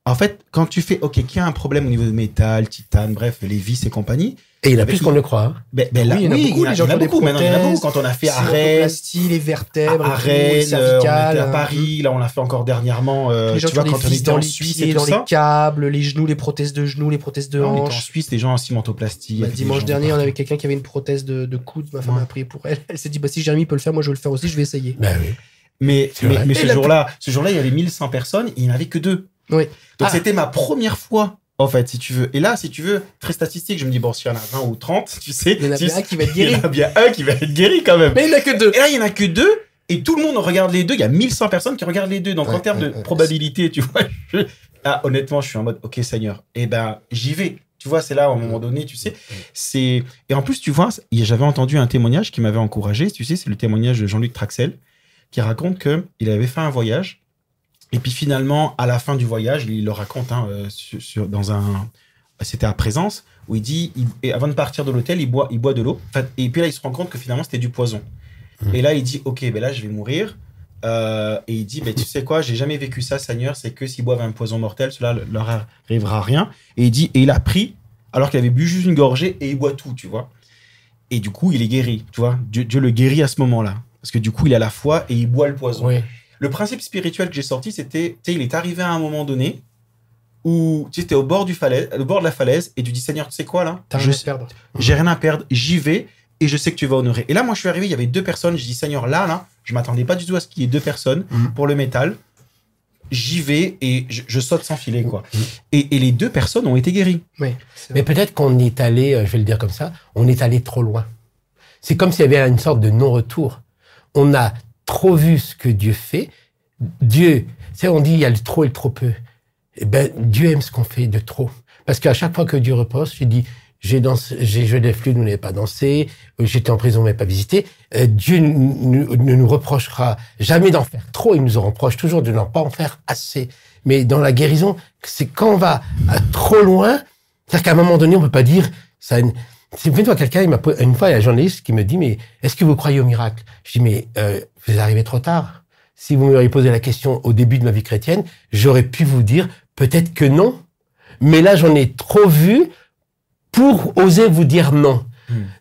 en fait, quand tu fais, OK, qu'il y a un problème au niveau de métal, titane, bref, les vis et compagnie, Et il y en a plus qu'on le croit. hein. ben, ben là, Oui, il y en a beaucoup, les gens il y en a beaucoup. Maintenant, il y en a beaucoup. prothèses, Quand on a fait à Rennes, Cérebroplastie, les vertèbres, Rennes, euh, on cervicales, était à Paris, là, on l'a fait encore dernièrement, euh, les gens tu qui ont vois, des quand on était dans en les Suisse et tout les câbles, les genoux, les prothèses de genoux, les prothèses de On était en hanches. Suisse, les gens en cimentoplastie. Bah, dimanche dernier, on avait quelqu'un qui avait une prothèse de, de coude. Ma femme Ouais. a prié pour elle. Elle s'est dit, bah, si Jérémy peut le faire, moi, je vais le faire aussi, je vais essayer. Oui. Mais, ce jour-là, ce jour-là, il y avait 1100 personnes et il n'y en avait que deux. Oui. Donc Ah. c'était ma première fois, en fait, si tu veux. Et là, si tu veux, très statistique, je me dis, bon, s'il y en a 20 ou 30, tu sais. Il y en a bien un qui va être Il y guéri. en a bien un qui va être guéri quand même. Mais il n'y en a que deux. Et là, il n'y en a que deux. Et tout le monde regarde les deux. Il y a 1100 personnes qui regardent les deux. Donc, en termes ouais, de ouais. probabilité, tu vois, je- ah, honnêtement, je suis en mode, OK, Seigneur. Eh ben, j'y vais. Tu vois, c'est là, à un moment donné, tu sais. C'est, et en plus, tu vois, j'avais entendu un témoignage qui m'avait encouragé. Tu sais, c'est le témoignage de Jean-Luc Traxel qui raconte que il avait fait un voyage. Et puis finalement, à la fin du voyage, il le raconte hein, euh, sur, sur- dans un, c'était à présence où il dit, il- et avant de partir de l'hôtel, il boit, il boit de l'eau. Et puis là, il se rend compte que finalement, c'était du poison. Mhm. Et là, il dit, ok, ben là, je vais mourir. Euh, et il dit, ben, tu sais quoi, j'ai jamais vécu ça, Seigneur, c'est que s'ils boivent un poison mortel, cela leur arrivera rien. Et il dit, et il a pris, alors qu'il avait bu juste une gorgée, et il boit tout, tu vois. Et du coup, il est guéri, tu vois. Dieu, Dieu le guérit à ce moment-là. Parce que du coup, il a la foi et il boit le poison. Oui. Le principe spirituel que j'ai sorti, c'était, tu sais, il est arrivé à un moment donné où tu étais au bord du falaise, au bord de la falaise, et tu dis, Seigneur, tu sais quoi là? T'as Je rien à perdre. j'ai rien à perdre, j'y vais et je sais que tu vas honorer. Et là, moi, je suis arrivé, il y avait deux personnes. Je dis, Seigneur, là, là, je m'attendais pas du tout à ce qu'il y ait deux personnes Mhm. pour le métal. J'y vais et je, je saute sans filet, quoi. Mhm. Et, et les deux personnes ont été guéries. Oui. Mais peut-être qu'on est allé, euh, je vais le dire comme ça, on est allé trop loin. C'est comme s'il y avait une sorte de non-retour. On a trop vu ce que Dieu fait. Dieu, sais, on dit il y a le trop et le trop peu. Eh ben, Dieu aime ce qu'on fait de trop. Parce qu'à chaque fois que Dieu repose, j'ai dit, j'ai dansé, j'ai joué des flûtes, vous n'avez pas dansé, euh, j'étais en prison, n'avez pas visité. Euh, Dieu ne nous reprochera jamais d'en faire trop, il nous en reproche toujours de n'en pas en faire assez. Mais dans la guérison, c'est quand on va trop loin, c'est-à-dire qu'à un moment donné, on peut pas dire, ça, c'est une quelqu'un, il m'a po- une fois, il y a un journaliste qui me dit, mais est-ce que vous croyez au miracle? Je dis, mais, euh, vous arrivez trop tard. Si vous m'auriez posé la question au début de ma vie chrétienne, j'aurais pu vous dire, peut-être que non. Mais là, j'en ai trop vu pour oser vous dire non.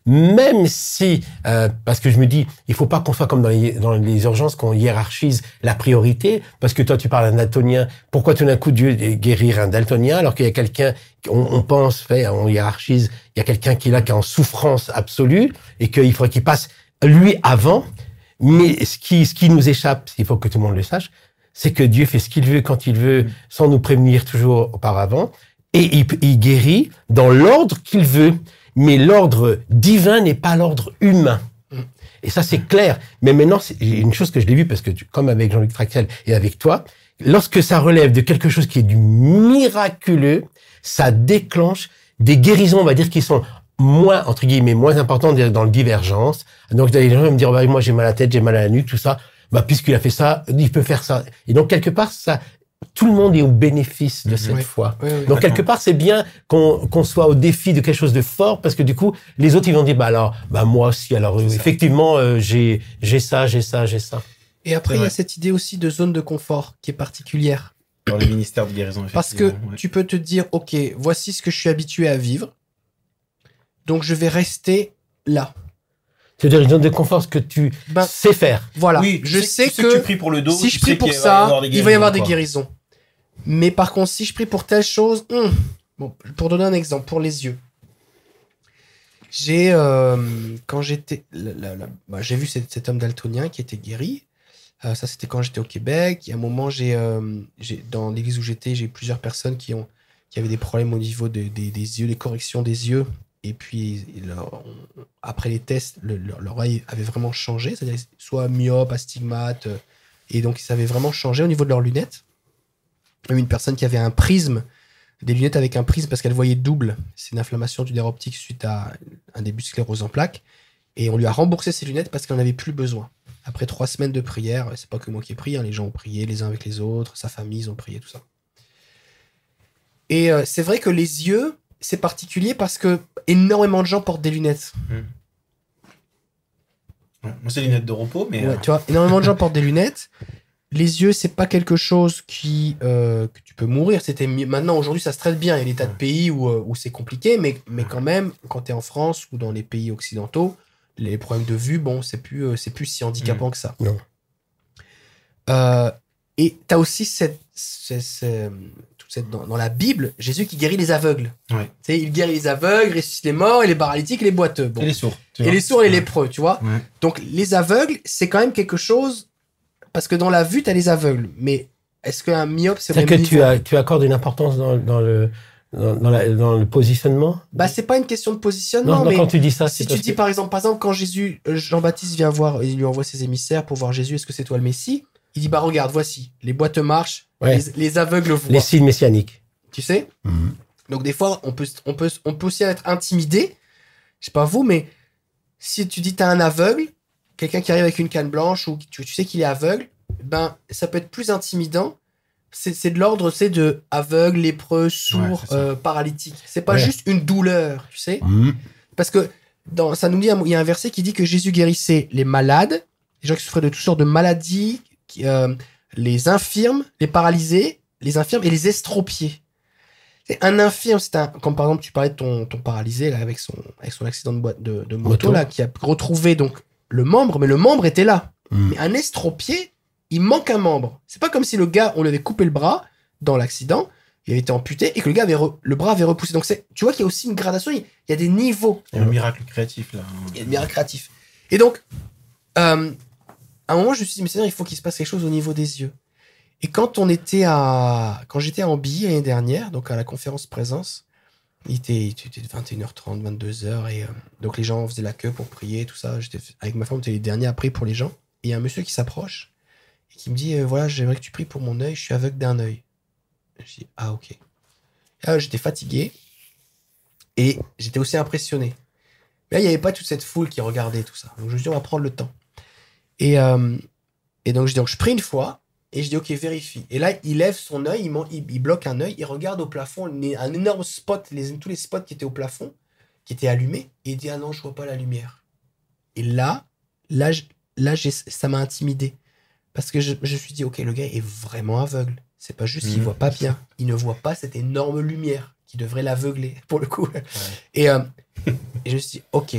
Même si, euh, parce que je me dis, il faut pas qu'on soit comme dans les, dans les urgences, qu'on hiérarchise la priorité, parce que toi tu parles d'un daltonien, pourquoi tout d'un coup Dieu guérir un daltonien alors qu'il y a quelqu'un, on, on pense, fait, on hiérarchise, il y a quelqu'un qui est là, qui est en souffrance absolue, et qu'il faudrait qu'il passe lui avant, mais ce qui, ce qui nous échappe, il faut que tout le monde le sache, c'est que Dieu fait ce qu'il veut quand il veut, sans nous prévenir toujours auparavant, et il, il guérit dans l'ordre qu'il veut. Mais l'ordre divin n'est pas l'ordre humain. Et ça, c'est clair. Mais maintenant, c'est une chose que je l'ai vu parce que, tu- comme avec Jean-Luc Traxel et avec toi, lorsque ça relève de quelque chose qui est du miraculeux, ça déclenche des guérisons, on va dire, qui sont moins, entre guillemets, moins importantes dans le divergence. Donc, les gens vont me dire, bah, moi, j'ai mal à la tête, j'ai mal à la nuque, tout ça. Bah, puisqu'il a fait ça, il peut faire ça. Et donc, quelque part, ça, tout le monde est au bénéfice de cette Oui. foi. Oui, oui. Donc quelque part, c'est bien qu'on soit au défi de quelque chose de fort parce que du coup, les autres ils vont dire bah alors, bah moi aussi. Alors euh, effectivement, euh, j'ai j'ai ça, j'ai ça, j'ai ça. Et après, il y a cette idée aussi de zone de confort qui est particulière. Dans les ministères de guérison, Parce que ouais. tu peux te dire, OK, voici ce que je suis habitué à vivre. Donc, je vais rester là. C'est-à-dire une zone de confort ce que tu Ben, sais faire. voilà. Oui, je sais, sais tu que tu que pries pour le dos, si je prie pour ça, il va y avoir des guérisons. Mais par contre, si je prie pour telle chose, bon, pour donner un exemple, pour les yeux. J'ai, euh, quand j'étais, bah, j'ai vu cet, cet homme daltonien qui était guéri. Euh, ça, c'était quand j'étais au Québec. Il y a un moment, j'ai, euh, dans l'église où j'étais, j'ai plusieurs personnes qui ont, qui avaient des problèmes au niveau de- des- des yeux, des corrections des yeux. Et puis, après les tests, le- avait vraiment changé, c'est-à-dire soit myope, astigmate, euh, et donc ça avait vraiment changé au niveau de leurs lunettes. Une personne qui avait un prisme, des lunettes avec un prisme parce qu'elle voyait double. C'est une inflammation du nerf optique suite à un début de sclérose en plaques. Et on lui a remboursé ses lunettes parce qu'elle n'en avait plus besoin. Après trois semaines de prière, c'est pas que moi qui ai prié, hein, les gens ont prié les uns avec les autres, sa famille, ils ont prié, tout ça. Et euh, c'est vrai que les yeux, c'est particulier parce que énormément de gens portent des lunettes. Ouais. Moi, c'est les lunettes de repos, mais. Ouais, euh, tu vois, énormément de gens portent des lunettes. Les yeux, c'est pas quelque chose qui euh, que tu peux mourir. C'était maintenant aujourd'hui, ça se traite bien. Il y a des tas de pays où, euh, où c'est compliqué, mais mais quand même, quand tu es en France ou dans les pays occidentaux, les problèmes de vue, bon, c'est plus euh, c'est plus si handicapant que ça. Non. Euh, et tu as aussi cette, cette- cette- cette- dans, dans la Bible, Jésus qui guérit les aveugles. Ouais. Il guérit les aveugles, ressuscite les morts, et les paralytiques, et les boiteux. Bon. Et les sourds. Et les sourds et les lépreux, tu vois. Ouais. Donc les aveugles, c'est quand même quelque chose parce que dans la vue, tu as les aveugles, mais est-ce qu'un myope c'est même que tu, as, tu accordes une importance dans, dans le dans, dans la- dans le positionnement? Bah c'est pas une question de positionnement, non, mais quand tu dis ça, si tu dis que- par exemple, par exemple quand Jésus, euh, Jean-Baptiste vient voir, il lui envoie ses émissaires pour voir Jésus, est-ce que c'est toi le Messie? Il dit bah regarde, voici, les boîtes marchent, Ouais. les, les aveugles voient, les signes messianiques. tu sais? Donc des fois, on peut, on peut, on peut aussi être intimidé. Je sais pas vous, mais si tu dis t'as un aveugle, quelqu'un qui arrive avec une canne blanche ou tu, tu sais qu'il est aveugle, ben ça peut être plus intimidant. C'est c'est de l'ordre, c'est de aveugle, lépreux, sourd, ça. euh, paralytique. C'est pas Ouais. juste une douleur, tu sais? Parce que dans, ça nous dit, il y a un verset qui dit que Jésus guérissait les malades, les gens qui souffraient de toutes sortes de maladies, euh, les infirmes, les paralysés, les infirmes et les estropiés. C'est un infirme, c'est un, comme par exemple tu parlais de ton, ton paralysé là, avec son, avec son accident de, boîte, de, de moto, Moto. là, qui a retrouvé donc le membre, mais le membre était là. Mm. Mais un estropié, il manque un membre. C'est pas comme si le gars, on lui avait coupé le bras dans l'accident, il avait été amputé et que le gars avait re- le bras avait repoussé. Donc c'est, tu vois qu'il y a aussi une gradation, il il y a des niveaux. Il y a un miracle créatif, là. Il y a le miracle créatif. Et donc, euh, à un moment, je me suis dit, mais c'est il faut qu'il se passe quelque chose au niveau des yeux. Et quand on était à, quand j'étais à Ambilly l'année dernière, donc à la conférence présence, il était, il était 21h30, 22h, et euh, donc les gens faisaient la queue pour prier, tout ça. J'étais avec ma femme, on était les derniers à prier pour les gens. Et il y a un monsieur qui s'approche et qui me dit, euh, voilà, j'aimerais que tu pries pour mon œil, je suis aveugle d'un œil. Je dis, ah ok. Là, j'étais fatigué et j'étais aussi impressionné. Mais là, il n'y avait pas toute cette foule qui regardait tout ça. Donc je me suis dit, on va prendre le temps. Et, euh, et donc, je, donc, je prie une fois et je dis, ok, vérifie. Et là, il lève son œil, il, il, il bloque un œil, il regarde au plafond, un énorme spot, les, tous les spots qui étaient au plafond, qui étaient allumés, et il dit, ah non, je vois pas la lumière. Et là, là, là ça m'a intimidé. Parce que je, je me suis dit, ok, le gars est vraiment aveugle. C'est pas juste qu'il Mhm. voit pas bien. Il ne voit pas cette énorme lumière qui devrait l'aveugler, pour le coup. Et, euh, Et je me suis dit, ok.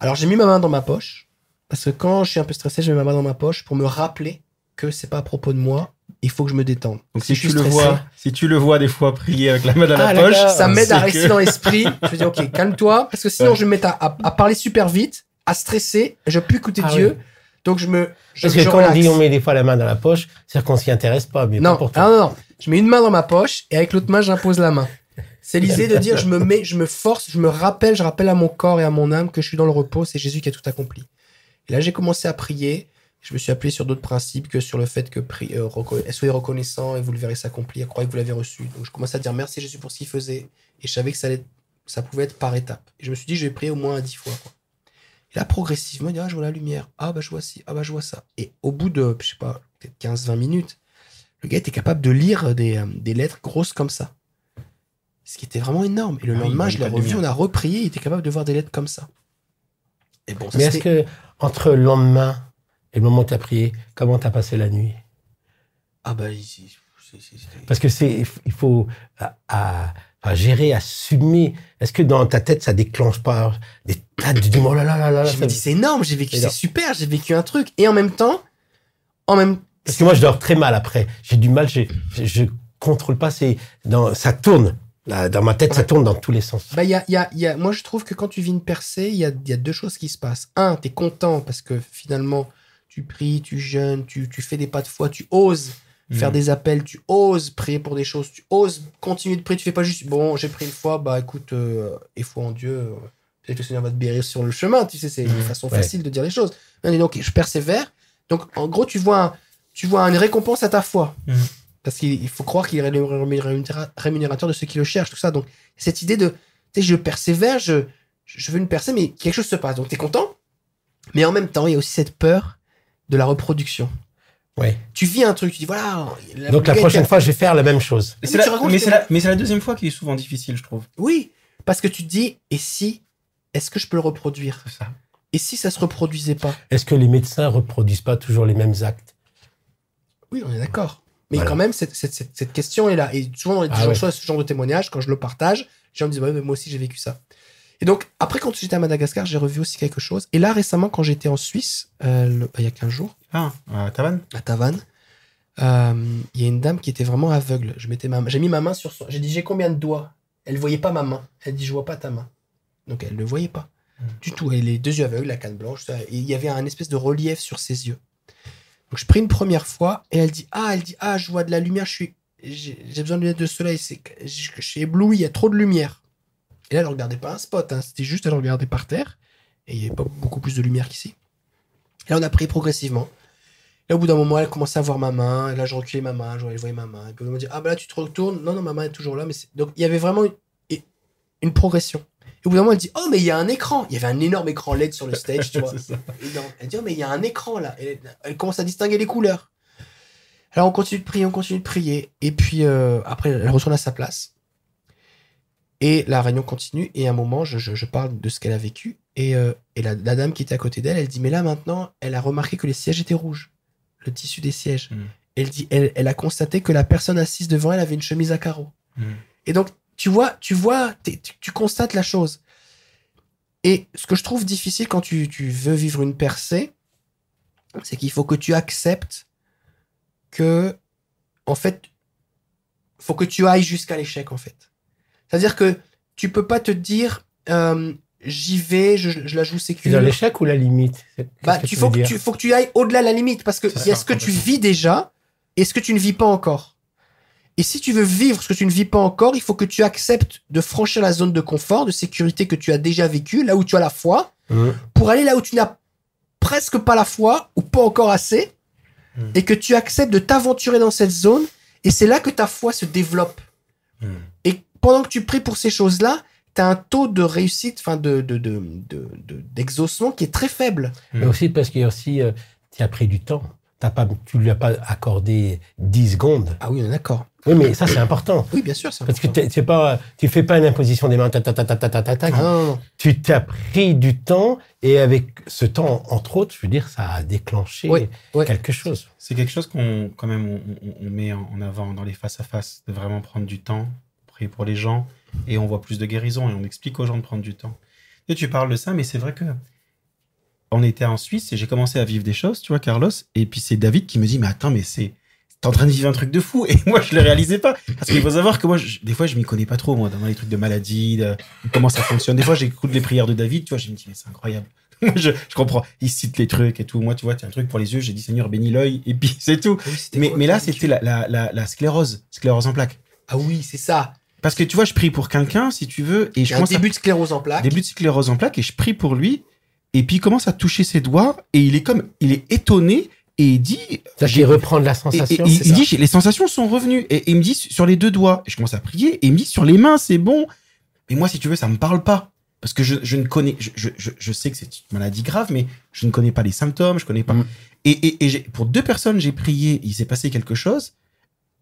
Alors j'ai mis ma main dans ma poche, parce que quand je suis un peu stressé, je mets ma main dans ma poche pour me rappeler que c'est pas à propos de moi, il faut que je me détende. Donc si tu le stressé, vois, si tu le vois des fois prier avec la main dans Ah, la poche, d'accord. ça m'aide à rester que- dans l'esprit. Je me dis, ok, calme-toi, parce que sinon Ouais. je vais me mettre à, à- à parler super vite, à stresser, je peux plus écouter Ah Dieu. oui. Donc je me, je, Parce que je quand on dit on met des fois la main dans la poche, c'est qu'on s'y intéresse pas, mais non, pas pour toi. ah non, non. Je mets une main dans ma poche et avec l'autre main, j'impose la main. C'est l'idée de dire, je me mets, je me force, je me rappelle, je rappelle à mon corps et à mon âme que je suis dans le repos, c'est Jésus qui a tout accompli. Et là, j'ai commencé à prier. Je me suis appuyé sur d'autres principes que sur le fait que euh, soyez reconnaissant et vous le verrez s'accomplir, croyez que vous l'avez reçu. Donc, je commençais à dire merci Jésus pour ce qu'il faisait. Et je savais que ça, allait, ça pouvait être par étapes. Et je me suis dit, je vais prier au moins dix fois. quoi. Et là, progressivement, il ah, je vois la lumière. Ah, bah, je vois ci. Ah, bah, je vois ça. Et au bout de, je sais pas, peut-être 15-20 minutes, le gars était capable de lire des, euh, des lettres grosses comme ça. Ce qui était vraiment énorme. Et le Ah lendemain, je l'ai revu, on a reprié, il était capable de voir des lettres comme ça. Et bon, ça Mais est-ce que entre le lendemain et le moment où tu as prié, comment tu as passé la nuit? Ah bah, c'est- c'est- c'est- Parce que c'est, il faut à, à- à gérer, assumer. Est-ce que dans ta tête, ça déclenche pas des tas de oh là là là là. je ça- me dis, c'est énorme, j'ai vécu, c'est super, j'ai vécu un truc. Et en même temps, en même Parce que moi, je dors très mal après. J'ai du mal, je, je contrôle pas. C'est dans, ça tourne. Là, dans ma tête, ça tourne dans tous les sens. Bah, y a, y a- y a- moi, je trouve que quand tu vis une percée, il y a, y a deux choses qui se passent. Un, tu es content parce que finalement, tu pries, tu jeûnes, tu, tu fais des pas de foi, tu oses faire Mhm. des appels, tu oses prier pour des choses, tu oses continuer de prier. Tu fais pas juste, bon, j'ai prié une fois, bah écoute, euh, et foi en Dieu, euh, peut-être que le Seigneur va te bérir sur le chemin. Tu sais, c'est une Mhm. façon Ouais. facile de dire les choses. Ok, je persévère. Donc, en gros, tu vois, un- tu vois une récompense à ta foi. Mhm. Parce qu'il il faut croire qu'il est rémunérateur de ceux qui le cherchent, tout ça. Donc, cette idée de, tu sais, je persévère, je, je veux une percée, mais quelque chose se passe. Donc, tu es content. Mais en même temps, il y a aussi cette peur de la reproduction. Ouais. Tu vis un truc, tu dis, voilà. Donc la gars prochaine était- fois, je vais faire la même chose. Mais Mais c'est la, la- la deuxième fois qui est souvent difficile, je trouve. Oui, parce que tu te dis, et si, est-ce que je peux le reproduire? Ça. Et si ça se reproduisait pas? Est-ce que les médecins reproduisent pas toujours les mêmes actes? Oui, on est d'accord. Mais Voilà. quand même, cette, cette, cette, cette question est là. Et souvent, dans les Ah ouais. reçoivent ce genre de témoignage, quand je le partage, les gens me disent, ouais, mais moi aussi, j'ai vécu ça. Et donc, après, quand j'étais à Madagascar, j'ai revu aussi quelque chose. Et là, récemment, quand j'étais en Suisse, euh, le- bah, il y a 15 jours, Ah, à Tavannes? À Tavannes, euh, il y a une dame qui était vraiment aveugle. Je mettais ma, j'ai mis ma main sur son. J'ai dit, j'ai combien de doigts? Elle voyait pas ma main. Elle dit, je vois pas ta main. Donc, elle ne voyait pas. Mm. Du tout. Elle les deux yeux aveugles, la canne blanche. ça. Et il y avait un espèce de relief sur ses yeux. Donc, je prie une première fois et elle dit, ah, elle dit, ah, je vois de la lumière, je suis. J'ai besoin de lunettes de soleil, c'est je, suis ébloui, il y a trop de lumière. Et là, elle regardait pas un spot, hein, c'était juste, elle regardait par terre, et il y avait pas beaucoup plus de lumière qu'ici. Là, on a pris progressivement. Et au bout d'un moment, elle commençait à voir ma main. Et là, je reculais ma main, je voyais elle ma main. Et puis, on me dit, ah bah là, tu te retournes. Non, non, ma main est toujours là. Mais Donc, il y avait vraiment une progression. Et au bout d'un moment, elle dit, oh, mais il y a un écran. Il y avait un énorme écran LED sur le stage, tu vois. Énorme. Elle dit, oh, mais il y a un écran là. Elle, elle commence à distinguer les couleurs. Alors, on continue de prier, on continue de prier. Et puis, euh, après, elle retourne à sa place. Et la réunion continue. Et à un moment, je, je- je parle de ce qu'elle a vécu. Et, euh, et la, la dame qui était à côté d'elle, elle dit, mais là maintenant, elle a remarqué que les sièges étaient rouges. Le tissu des sièges. Mm. Elle dit, elle, elle a constaté que la personne assise devant elle avait une chemise à carreaux. Mm. Et donc, tu vois, tu vois, tu, tu constates la chose. Et ce que je trouve difficile quand tu, tu veux vivre une percée, c'est qu'il faut que tu acceptes que, en fait, faut que tu ailles jusqu'à l'échec, en fait. C'est-à-dire que tu peux pas te dire, euh, j'y vais, je, je la joue sécure. l'échec ou la limite? Bah, tu faut que tu faut que tu ailles au-delà de la limite parce que il y a ce que tu vis déjà et ce que tu ne vis pas encore? Et si tu veux vivre ce que tu ne vis pas encore, il faut que tu acceptes de franchir la zone de confort, de sécurité que tu as déjà vécu, là où tu as la foi, pour aller là où tu n'as presque pas la foi ou pas encore assez, et que tu acceptes de t'aventurer dans cette zone, et c'est là que ta foi se développe. Et pendant que tu pries pour ces choses-là, tu as un taux de réussite, enfin de, de, de, de- de- d'exaucement qui est très faible. Mais aussi parce qu'il y a aussi, euh, tu as pris du temps. T'as pas, tu lui as pas accordé 10 secondes. Ah oui, on est d'accord. Oui, mais ça, c'est important. Oui, bien sûr, Parce que tu pas, tu fais pas une imposition des mains, ta, ta, ta, ta, ta, Tu t'as pris du temps et avec ce temps, entre autres, je veux dire, ça a déclenché quelque chose. C'est quelque chose qu'on, quand même, on, met en avant dans les face-à-face, de vraiment prendre du temps, prier pour les gens, et on voit plus de guérison et on explique aux gens de prendre du temps. Et tu parles de ça, mais c'est vrai que on était en Suisse et j'ai commencé à vivre des choses, tu vois, Carlos, et puis c'est David qui me dit, mais attends, mais c'est t'es en train de vivre un truc de fou. Et moi, je le réalisais pas. Parce qu'il faut savoir que moi, je- des fois, je m'y connais pas trop, moi, dans les trucs de maladie, de comment ça fonctionne. Des fois, j'écoute les prières de David, tu vois, je me dis, mais c'est incroyable. Je, je comprends. Il cite les trucs et tout. Moi, tu vois, tu as un truc pour les yeux. J'ai dit, Seigneur, bénis l'œil. Et puis, c'est tout. Oui, c'était Mais, là, c'était la, la, la, la sclérose, sclérose en plaques. Ah oui, c'est ça. Parce que tu vois, je prie pour quelqu'un, si tu veux, et je commence à début de sclérose en plaques. début de sclérose en plaques et je prie pour lui et puis il commence à toucher ses doigts et il est comme il est étonné et il dit C'est-à-dire qu'il reprend de la et- et- sensation. il, ça. dit j'ai- les sensations sont revenues et, et il me dit sur les deux doigts et je commence à prier et il me dit sur les mains c'est bon mais moi si tu veux ça me parle pas parce que je, je ne connais je, je, je- je sais que c'est une maladie grave mais je ne connais pas les symptômes je connais pas Mm. et, et, et j'ai- pour deux personnes j'ai prié il s'est passé quelque chose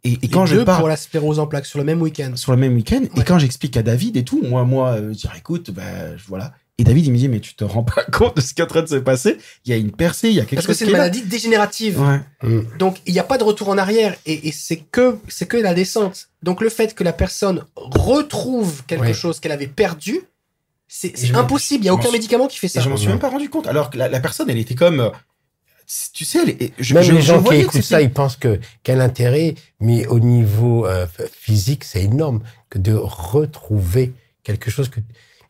et, et Et quand je deux parle pour la sclérose en plaques sur le même week-end. sur le même week-end. Et Ouais. quand j'explique à David et tout, moi, moi, euh, je dis, écoute, je- voilà. Et David, il me dit, mais tu te rends pas compte de ce qui est en train de se passer? Il y a une percée, il y a quelque Parce que chose c'est une maladie dégénérative. Ouais. Mm. Donc, il n'y a pas de retour en arrière. Et, et c'est que, c'est que la descente. Donc, le fait que la personne retrouve quelque Ouais. chose qu'elle avait perdu, c'est Et impossible. Il n'y a aucun médicament qui fait Et ça. je m'en suis même pas rendu compte. Alors que la, la personne, elle était comme, euh, tu sais, elle est- je, Même je- les je gens qui écoutent ça, ils pensent que quel intérêt, mais au niveau euh, physique, c'est énorme que de retrouver quelque chose que,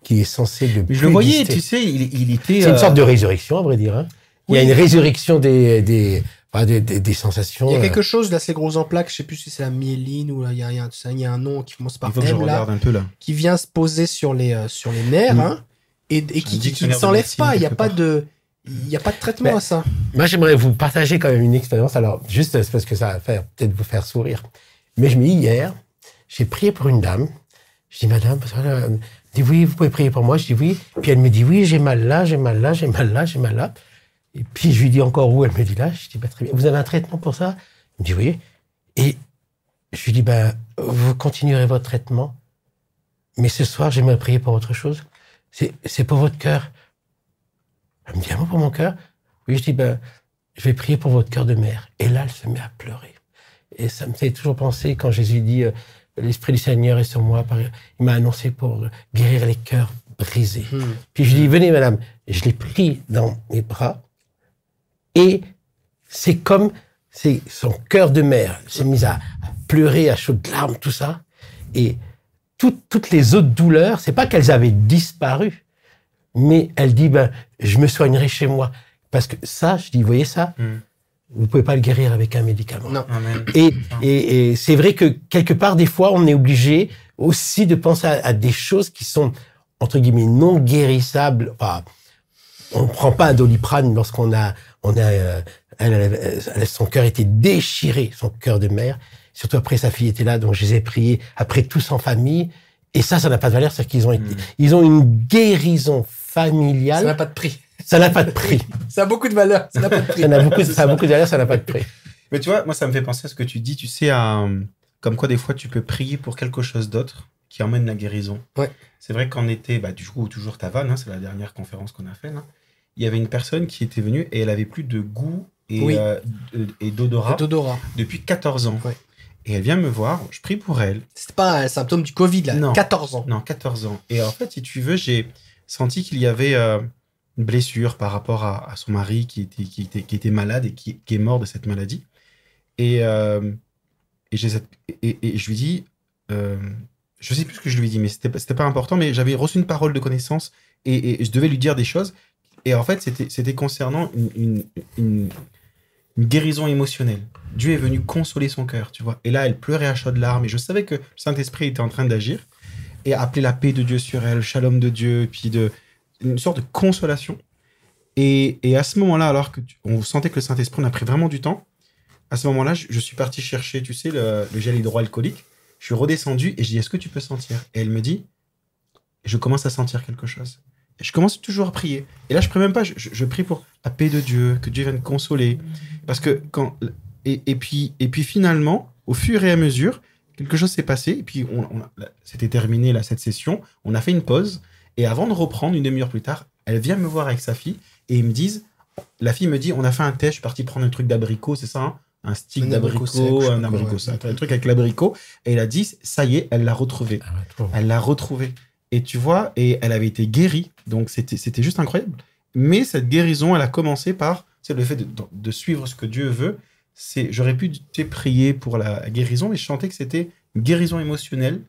qui est censé Mais je le voyais, exister. tu sais, il, il était. C'est une euh, sorte de résurrection, à vrai dire. hein. Il y a une résurrection des, des, enfin, des, des, des sensations. Il y a euh, quelque chose, là, c'est gros en plaques. Je sais plus si c'est la myéline ou là, il y a, il y a un- il y a un nom qui commence par Il faut que je M, là, regarde un peu là. qui vient se poser sur les, euh, sur les nerfs, Mm. hein, et, et qui, qui, qui ne s'enlève pas. Il n'y a pas de, il y a pas de traitement Mais- à ça. Moi, j'aimerais vous partager quand même une expérience. Alors, juste parce que ça va faire peut-être vous faire sourire. Mais je me dis hier, j'ai prié pour une dame. Je dis Madame, dit oui, vous pouvez prier pour moi. Je dis oui. Puis elle me dit oui, j'ai mal là, j'ai mal là, j'ai mal là, j'ai mal là. Et puis je lui dis encore où Elle me dit là. Je dis bah, très bien. Vous avez un traitement pour ça? Elle me dit oui. Et je lui dis ben vous continuerez votre traitement, mais ce soir j'aimerais prier pour autre chose. C'est pour votre cœur. Elle me dit un mot pour mon cœur? Oui, je dis ben je vais prier pour votre cœur de mère. Et là, elle se met à pleurer. Et ça me fait toujours penser quand Jésus dit euh, L'Esprit du Seigneur est sur moi. par- Il m'a annoncé pour guérir les cœurs brisés. Mm. Puis je lui dis Venez, madame. Je l'ai pris dans mes bras. Et c'est comme c'est son cœur de mère s'est mis à, à pleurer à chaudes larmes, tout ça. Et toutes toutes les autres douleurs, c'est pas qu'elles avaient disparu, mais elle dit ben, Je me soignerai chez moi. Parce que ça, je dis Vous voyez ça? Mm. Vous pouvez pas le guérir avec un médicament. Non. Et, et, et c'est vrai que quelque part, des fois, on est obligé aussi de penser à, à des choses qui sont, entre guillemets, non guérissables. Enfin, on ne prend pas un doliprane lorsqu'on a, on a, euh, elle, elle- elle- son cœur était déchiré, son cœur de mère. Surtout après, sa fille était là, donc je les ai priés après tous en famille. Et ça, ça n'a pas de valeur, c'est qu'ils ont, été, Mm. ils ont une guérison Ça n'a familiale. pas de prix. Ça n'a pas de prix. Ça a beaucoup de valeur. Ça n'a pas de prix. Ça a beaucoup, ça a beaucoup de valeur, ça n'a pas de prix. Mais tu vois, moi, ça me fait penser à ce que tu dis, tu sais, à, euh, comme quoi des fois tu peux prier pour quelque chose d'autre qui emmène la guérison. Ouais. C'est vrai qu'en été, bah, du coup, toujours Tavannes, hein, c'est la dernière conférence qu'on a faite, là, il y avait une personne qui était venue et elle avait plus de goût et, Oui. euh, et d'odorat Dodorat. depuis 14 ans. Ouais. Et elle vient me voir, je prie pour elle. C'était pas un symptôme du Covid, là. Non. 14 ans. Non, 14 ans. Et en fait, si tu veux, j'ai senti qu'il y avait euh, blessure par rapport à, son mari qui était, qui, était, qui était malade et qui, est mort de cette maladie. Et, euh, et, et, et je lui dis, euh, je sais plus ce que je lui ai dit, mais c'était pas- important, mais j'avais reçu une parole de connaissance et, je devais lui dire des choses. Et en fait, c'était concernant une, une, une- une guérison émotionnelle. Dieu est venu consoler son cœur, tu vois. Et là, elle pleurait à chaudes larmes et je savais que le Saint-Esprit était en train d'agir et appeler la paix de Dieu sur elle, le shalom de Dieu, puis de, une sorte de consolation. Et, et à ce moment-là, alors que on sentait que le Saint-Esprit, on a pris vraiment du temps, à ce moment-là, je, suis parti chercher, tu sais, le, gel hydroalcoolique. Je suis redescendu et je dis, est-ce que tu peux sentir? Et elle me dit, je commence à sentir quelque chose. Et je commence toujours à prier. Et là, je prie même pas, je, prie pour la paix de Dieu, que Dieu vienne consoler. Parce que quand. Et, et puis, et puis finalement, au fur et à mesure, quelque chose s'est passé. Et puis, on, c'était terminé, là, cette session. On a fait une pause. Et avant de reprendre, une demi-heure plus tard, elle vient me voir avec sa fille. Et ils me disent. La fille me dit on a fait un test, je suis parti prendre un truc d'abricot, c'est ça hein Un stick Un abricot d'abricot, un abricot, sec, un truc avec l'abricot. Et elle a dit ça y est, elle l'a retrouvé. Ah. Elle l'a retrouvé. Et tu vois, et elle avait été guérie. Donc, c'était c'était juste incroyable. Mais cette guérison, elle a commencé par c'est le fait de, de- de suivre ce que Dieu veut. C'est J'aurais pu prier pour la guérison, mais je sentais que c'était une guérison émotionnelle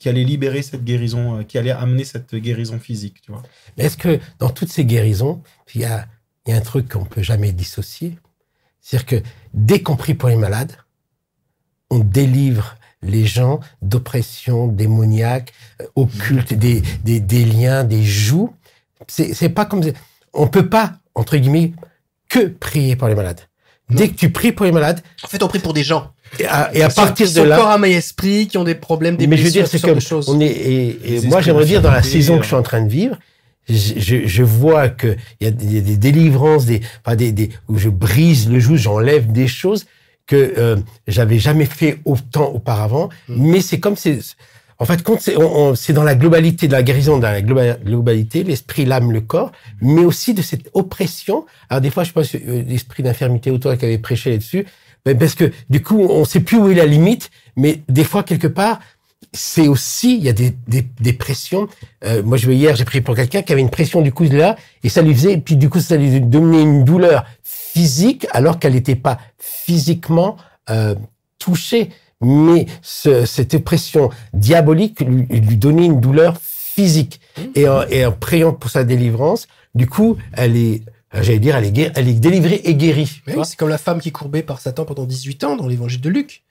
qui allait libérer cette guérison, euh, qui allait amener cette guérison physique, tu vois. Mais est-ce que dans toutes ces guérisons, il y a, il y a un truc qu'on peut jamais dissocier? C'est-à-dire que dès qu'on prie pour les malades, on délivre les gens d'oppression démoniaque, euh, occulte, des, des, des liens, des joues. C'est c'est pas comme... On peut pas, entre guillemets, que prier pour les malades. Dès que tu pries pour les malades, En fait, on prie pour des gens. Et à, et à sont- partir qui de sont là... corps, âme et esprit, qui ont des problèmes, des mais je veux dire, c'est comme choses. on est. Et, moi, j'aimerais dire dans la saison que euh. je suis en train de vivre, je, je, je vois que il y, a des- il y a des délivrances, des, enfin des, des où je brise le joug, j'enlève des choses que euh, j'avais jamais fait autant auparavant. Mm. Mais c'est comme c'est. En fait, compte, c'est on- on- c'est dans la globalité de la guérison, dans la globa- globalité, l'esprit, l'âme, le corps, mais aussi de cette oppression. Alors des fois, je pense euh, l'esprit d'infirmité autour qui avait prêché là-dessus, parce que du coup, on sait plus où est la limite, mais des fois, quelque part, c'est aussi, il y a des, des, des pressions. Euh, moi, je vais hier, j'ai pris pour quelqu'un qui avait une pression du coup là, et ça lui faisait, puis du coup, ça lui donnait une douleur physique, alors qu'elle n'était pas physiquement euh, touchée. Mais ce, cette pression diabolique lui, lui donnait une douleur physique. Et en, et en priant pour sa délivrance, du coup, elle est, j'allais dire, elle est, guérie- elle est délivrée et guérie. Oui, c'est comme la femme qui est courbée par Satan pendant 18 ans dans l'évangile de Luc.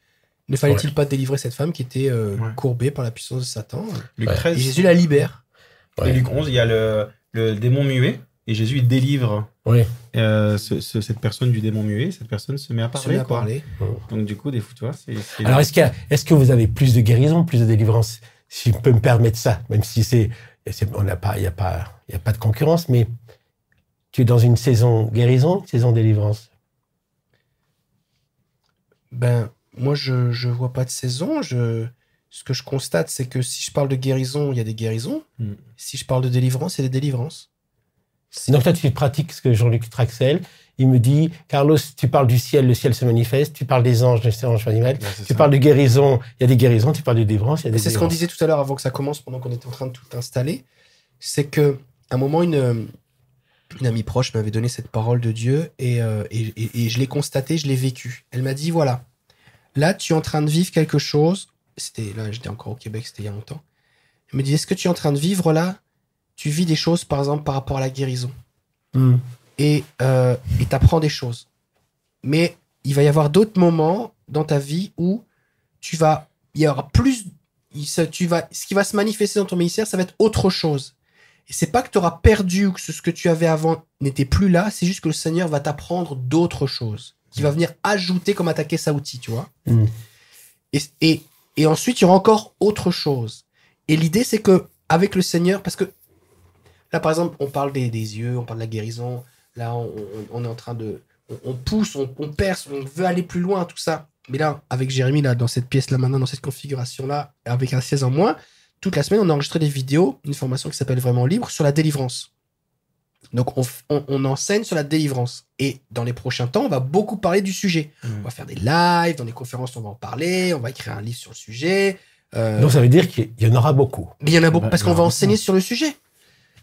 Ne fallait-il pas délivrer cette femme qui était euh, Ouais. courbée par la puissance de Satan Luc Ouais. 13. Et Jésus la libère. Ouais. Et Luc 11, il y a le, le démon muet. Et Jésus, il délivre Oui. euh, ce- ce- cette personne du démon muet. Cette personne se met à Se parler. met à parler. Donc, du coup, des vois, c'est. c'est- Alors, est-ce que vous avez plus de guérison, plus de délivrance? Si je peux me permettre ça, même si c'est, c'est- on n'a pas, il y a pas, il y a pas de concurrence, mais tu es dans une saison guérison, saison délivrance? Ben, moi, je je vois pas de saison. Je, ce que je constate, c'est que si je parle de guérison, il y a des guérisons. Mm. Si je parle de délivrance, il y a des délivrances. Donc toi, tu pratiques ce que Jean-Luc Traxel, il me dit, Carlos, tu parles du ciel, le ciel se manifeste. Tu parles des anges, les anges se manifestent. Ouais, c'est Tu ça. parles de guérison, il y a des guérisons. Tu parles de délivrance, il y a des C'est ce qu'on disait tout à l'heure avant que ça commence, pendant qu'on était en train de tout installer. C'est que à un moment, une, une amie proche m'avait donné cette parole de Dieu et, euh, et, et- et je l'ai constaté, je l'ai vécu. Elle m'a dit voilà, là, tu es en train de vivre quelque chose. C'était là, j'étais encore au Québec, c'était il y a longtemps. Elle me dit est-ce que tu es en train de vivre là? Tu vis des choses, par exemple, par rapport à la guérison Hmm. et euh, et t'apprends des choses. Mais il va y avoir d'autres moments dans ta vie où tu vas, il y aura plus, tu vas, ce qui va se manifester dans ton ministère, ça va être autre chose. Et c'est pas que tu auras perdu ou que ce, que tu avais avant n'était plus là, c'est juste que le Seigneur va t'apprendre d'autres choses, qui va venir ajouter comme attaquer Saouti, tu vois. Mm. Et, et, et ensuite, il y aura encore autre chose. Et l'idée, c'est que avec le Seigneur, parce que là, par exemple, on parle des, des yeux, on parle de la guérison. Là, on, on- on est en train de, on, on pousse, on, on perce, on veut aller plus loin, tout ça. Mais là, avec Jérémy, là, dans cette pièce-là, maintenant, dans cette configuration-là, avec un 16 en moins, toute la semaine, on a enregistré des vidéos, une formation qui s'appelle Vraiment Libre sur la délivrance. Donc, on, f- on- on enseigne sur la délivrance. Et dans les prochains temps, on va beaucoup parler du sujet. Mm. On va faire des lives, dans les conférences, on va en parler, on va écrire un livre sur le sujet. Euh, Donc ça veut dire qu'il y en aura beaucoup. mais il y en a beaucoup parce qu'on va enseigner sur le sujet.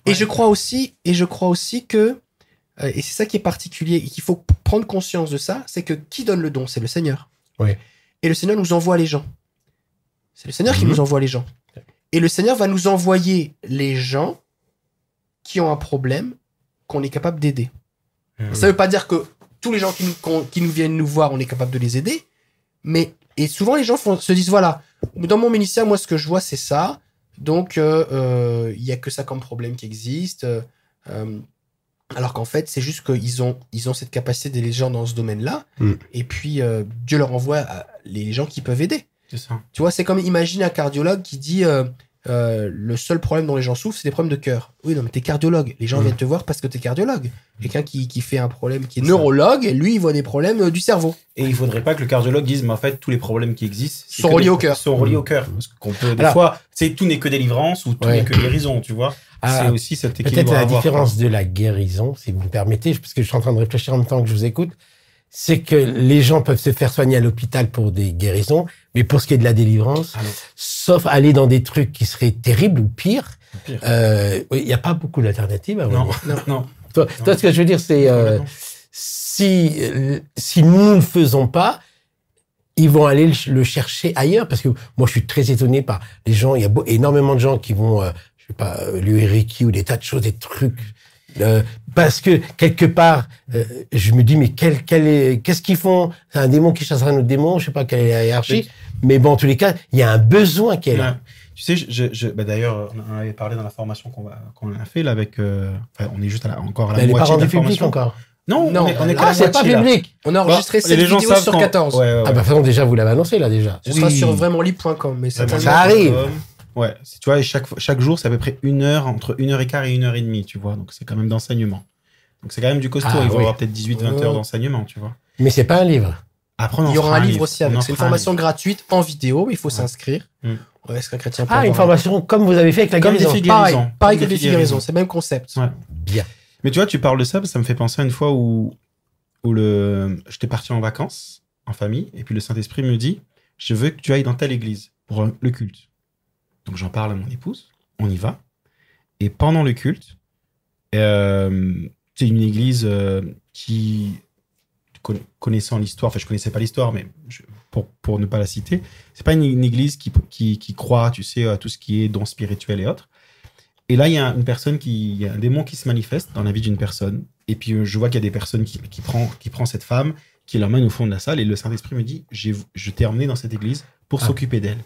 Et Ouais. je crois aussi, et je crois aussi que, euh, et c'est ça qui est particulier et qu'il faut prendre conscience de ça, c'est que qui donne le don, c'est le Seigneur. Oui. Et le Seigneur nous envoie les gens. C'est le Seigneur qui Mhm. nous envoie les gens. Et le Seigneur va nous envoyer les gens qui ont un problème qu'on est capable d'aider. Mm. Ça veut pas dire que tous les gens qui nous, qu'on- qui nous viennent nous voir, on est capable de les aider. Mais, et souvent les gens font- se disent, voilà, dans mon ministère, moi, ce que je vois, c'est ça. Donc, euh, euh, il y a que ça comme problème qui existe. euh, alors qu'en fait, c'est juste qu'ils ont, ils ont cette capacité d'aider les gens dans ce domaine-là. Mm. Et puis, euh, Dieu leur envoie les gens qui peuvent aider. Ça. Tu vois, c'est comme imagine un cardiologue qui dit euh, euh, le seul problème dont les gens souffrent, c'est des problèmes de cœur. Oui, non, mais t'es cardiologue. Les gens Mhm. viennent te voir parce que t'es cardiologue. Quelqu'un qui, qui fait un problème, qui est neurologue, et lui, il voit des problèmes euh, du cerveau. Et il faudrait pas que le cardiologue dise, mais en fait, tous les problèmes qui existent c'est Sont reliés au cœur. Sont reliés au cœur. Parce qu'on peut, des Alors- fois, c'est tout n'est que délivrance ou tout Ouais. n'est que guérison, tu vois. Ah, c'est aussi cet équilibre. Peut-être la avoir, différence de la guérison, si vous me permettez, parce que je suis en train de réfléchir en même temps que je vous écoute, c'est que les gens peuvent se faire soigner à l'hôpital pour des guérisons, mais pour ce qui est de la délivrance, sauf aller dans des trucs qui seraient terribles ou pires, Pire. Euh, il n'y a pas beaucoup d'alternatives. vrai Non, non, non. Toi, toi, ce que je veux dire, c'est euh, si si nous ne le faisons pas, ils vont aller le, chercher ailleurs. Parce que moi, je suis très étonné par les gens. Il y a énormément de gens qui vont, euh, je sais pas, euh, lui Reiki ou des tas de choses, des trucs. euh, parce que quelque part, euh, je me dis mais quel, quel est, qu'est-ce qu'ils font? C'est un démon qui chassera un autre démon. Je sais pas quelle est la hiérarchie. Mais bon, en tous les cas, il y a un besoin qui est là. Ouais. Tu sais, je, je, bah, d'ailleurs, on en avait parlé dans la formation qu'on va- qu'on a fait là avec. euh, enfin, on est juste à la- encore à la Mais elle n'est pas moitié de rendue la publique formation. encore. Non, Non, on est, on est Ah, c'est pas là. public. On a enregistré Bon, 7 les gens vidéos savent sur quand- 14. Ouais, ouais, ouais. Ah bah, de toute façon, déjà, vous l'avez annoncé, là, déjà. Ce sera sur. Mais Vraiment, certainement- Ça arrive. Ouais, tu vois, et chaque, chaque jour, c'est à peu près une heure, entre une heure et quart et une heure et demie, tu vois. Donc, c'est quand même d'enseignement. Donc, c'est quand même du costaud. Ah, Ils vont oui. avoir peut-être 18-20 heures Oh. d'enseignement, tu vois. Mais c'est pas un livre. Après, on en Il y aura un livre aussi avec. C'est une un formation gratuite en vidéo, il faut Ouais. s'inscrire. Mm. Ouais, est-ce qu'un chrétien peut Ah, une formation comme vous avez fait avec la Comme des guérison. filles Pareil, guérison. pareil que Comme des filles guérison, c'est le même concept. Ouais. Bien. Mais tu vois, tu parles de ça, ça me fait penser à une fois où, où le... j'étais parti en vacances, en famille, et puis le Saint-Esprit me dit Je veux que tu ailles dans telle église pour le culte. Donc j'en parle à mon épouse, on y va. Et pendant le culte, euh, c'est une église euh, qui, conna- connaissant l'histoire, enfin je connaissais pas l'histoire, mais je- pour, pour ne pas la citer, c'est pas une, une église qui, qui, qui croit, tu sais, à tout ce qui est don spirituel et autres. Et là, il y a une personne qui, il y a un démon qui se manifeste dans la vie d'une personne. Et puis, euh, je vois qu'il y a des personnes qui, qui prend, qui prend cette femme, qui l'emmène au fond de la salle. Et le Saint-Esprit me dit, je t'ai emmené dans cette église pour Ah. s'occuper d'elle.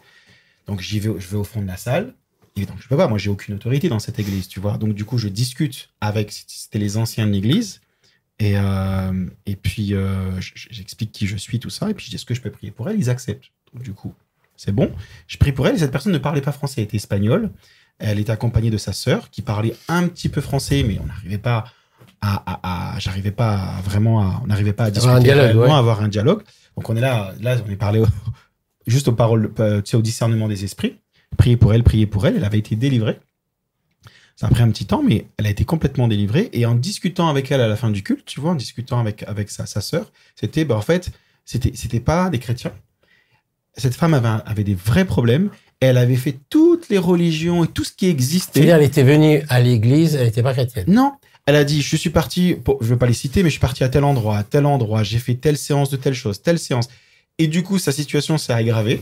Donc, j'y vais, je vais au fond de la salle. Et donc, je peux pas, moi, j'ai aucune autorité dans cette église, tu vois. Donc, du coup, je discute avec, c'était les anciens de l'église. Et, euh, et puis, euh, j'explique qui je suis, tout ça. Et puis, je dis, est-ce que je peux prier pour elle? Ils acceptent. Donc, du coup, c'est bon. Je prie pour elle. Et cette personne ne parlait pas français, elle était espagnole. Elle était accompagnée de sa sœur qui parlait un petit peu français, mais on n'arrivait pas à, à- à- j'arrivais pas à vraiment à, on n'arrivait pas à discuter Avoir un dialogue, ouais. avoir un dialogue. Donc on est là, là on est parlé au- juste aux paroles, euh, tu sais, au discernement des esprits. Prier pour elle, prier pour elle. Elle avait été délivrée. Ça a pris un petit temps, mais elle a été complètement délivrée. Et en discutant avec elle à la fin du culte, tu vois, en discutant avec, avec sa, sa sœur, c'était, bah, en fait, c'était, c'était pas des chrétiens. Cette femme avait, un- avait des vrais problèmes. Elle avait fait toutes les religions et tout ce qui existait. C'est-à-dire, elle était venue à l'église, elle n'était pas chrétienne. Non, elle a dit, je suis parti, pour- je ne veux pas les citer, mais je suis parti à tel endroit, à tel endroit, j'ai fait telle séance de telle chose, telle séance. Et du coup, sa situation s'est aggravée.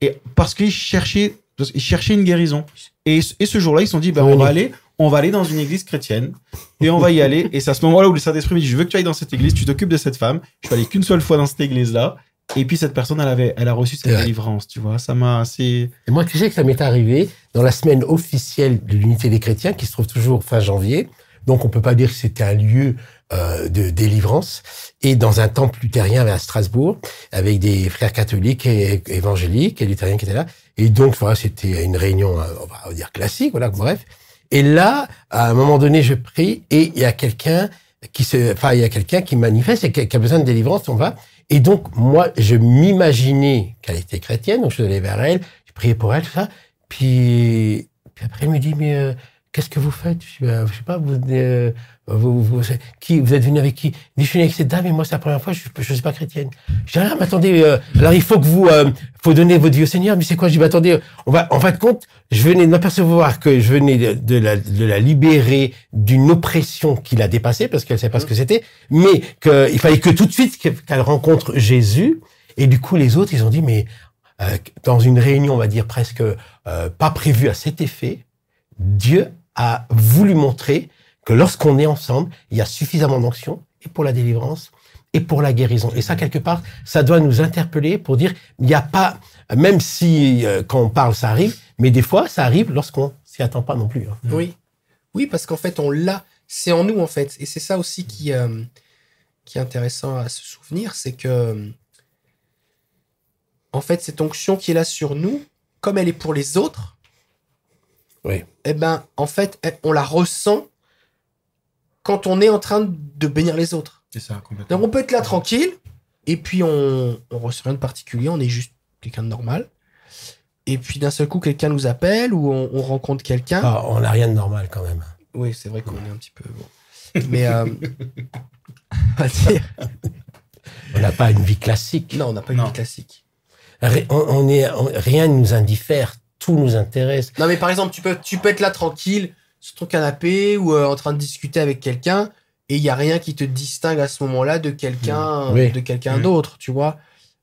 Et parce qu'ils cherchaient, ils cherchaient une guérison. Et, et ce jour-là, ils se sont dit, bah, on va aller, on va aller dans une église chrétienne et on va y aller. Et c'est à ce moment-là où le Saint-Esprit me dit, je veux que tu ailles dans cette église, tu t'occupes de cette femme. Je suis allé qu'une seule fois dans cette église-là. Et puis cette personne, elle avait, elle a reçu cette délivrance, tu vois. Ça m'a assez. Et moi, tu sais que ça m'est arrivé dans la semaine officielle de l'unité des chrétiens, qui se trouve toujours fin janvier. Donc, on peut pas dire que c'était un lieu euh, de délivrance. Et dans un temple luthérien à Strasbourg, avec des frères catholiques et évangéliques et luthériens qui étaient là. Et donc, voilà, c'était une réunion, euh, on va dire classique, voilà, bref. Et là, à un moment donné, je prie et il y a quelqu'un qui se, enfin, il y a quelqu'un qui manifeste et qui a besoin de délivrance, on va. Et donc, moi, je m'imaginais qu'elle était chrétienne, donc je suis allé vers elle, je priais pour elle, tout ça. Puis, puis après, elle me dit, mais euh, qu'est-ce que vous faites? Je je sais pas, vous, vous, vous, qui, vous êtes venu avec qui? Je suis venu avec cette dame et moi, c'est la première fois, je ne suis pas chrétienne. Je dis, ah, mais attendez, euh, alors il faut que vous, euh, faut donner votre vie au Seigneur. Mais c'est quoi? Je dis, bah, attendez, on va, en fin de compte, je venais de m'apercevoir que je venais de, de la, de la libérer d'une oppression qui l'a dépassée parce qu'elle ne savait pas ce que c'était, mais qu'il fallait que tout de suite qu'elle rencontre Jésus. Et du coup, les autres, ils ont dit, mais euh, dans une réunion, on va dire presque euh, pas prévue à cet effet, Dieu a voulu montrer que lorsqu'on est ensemble, il y a suffisamment d'onction et pour la délivrance et pour la guérison. Et ça, quelque part, ça doit nous interpeller pour dire, il n'y a pas, même si euh, quand on parle, ça arrive, mais des fois, ça arrive lorsqu'on s'y attend pas non plus. hein. Oui. Oui, parce qu'en fait, on l'a. C'est en nous, en fait. Et c'est ça aussi qui, euh, qui est intéressant à se souvenir, c'est que, en fait, cette onction qui est là sur nous, comme elle est pour les autres, Oui. eh ben, en fait, on la ressent quand on est en train de bénir les autres. C'est ça, complètement. Donc, on peut être là tranquille, et puis on, on ressent rien de particulier, on est juste quelqu'un de normal. Et puis d'un seul coup, quelqu'un nous appelle ou on, on rencontre quelqu'un. Ah, on n'a rien de normal quand même. Oui, c'est vrai qu'on est un petit peu. Bon. Mais. euh, on va dire- On n'a pas une vie classique. non, on n'a pas une vie classique. On, on est, on- rien ne nous indiffère. tout nous intéresse. Non, mais par exemple, tu peux, tu peux être là tranquille sur ton canapé ou euh, en train de discuter avec quelqu'un et il y a rien qui te distingue à ce moment-là de quelqu'un Oui. de quelqu'un Mm. d'autre, tu vois.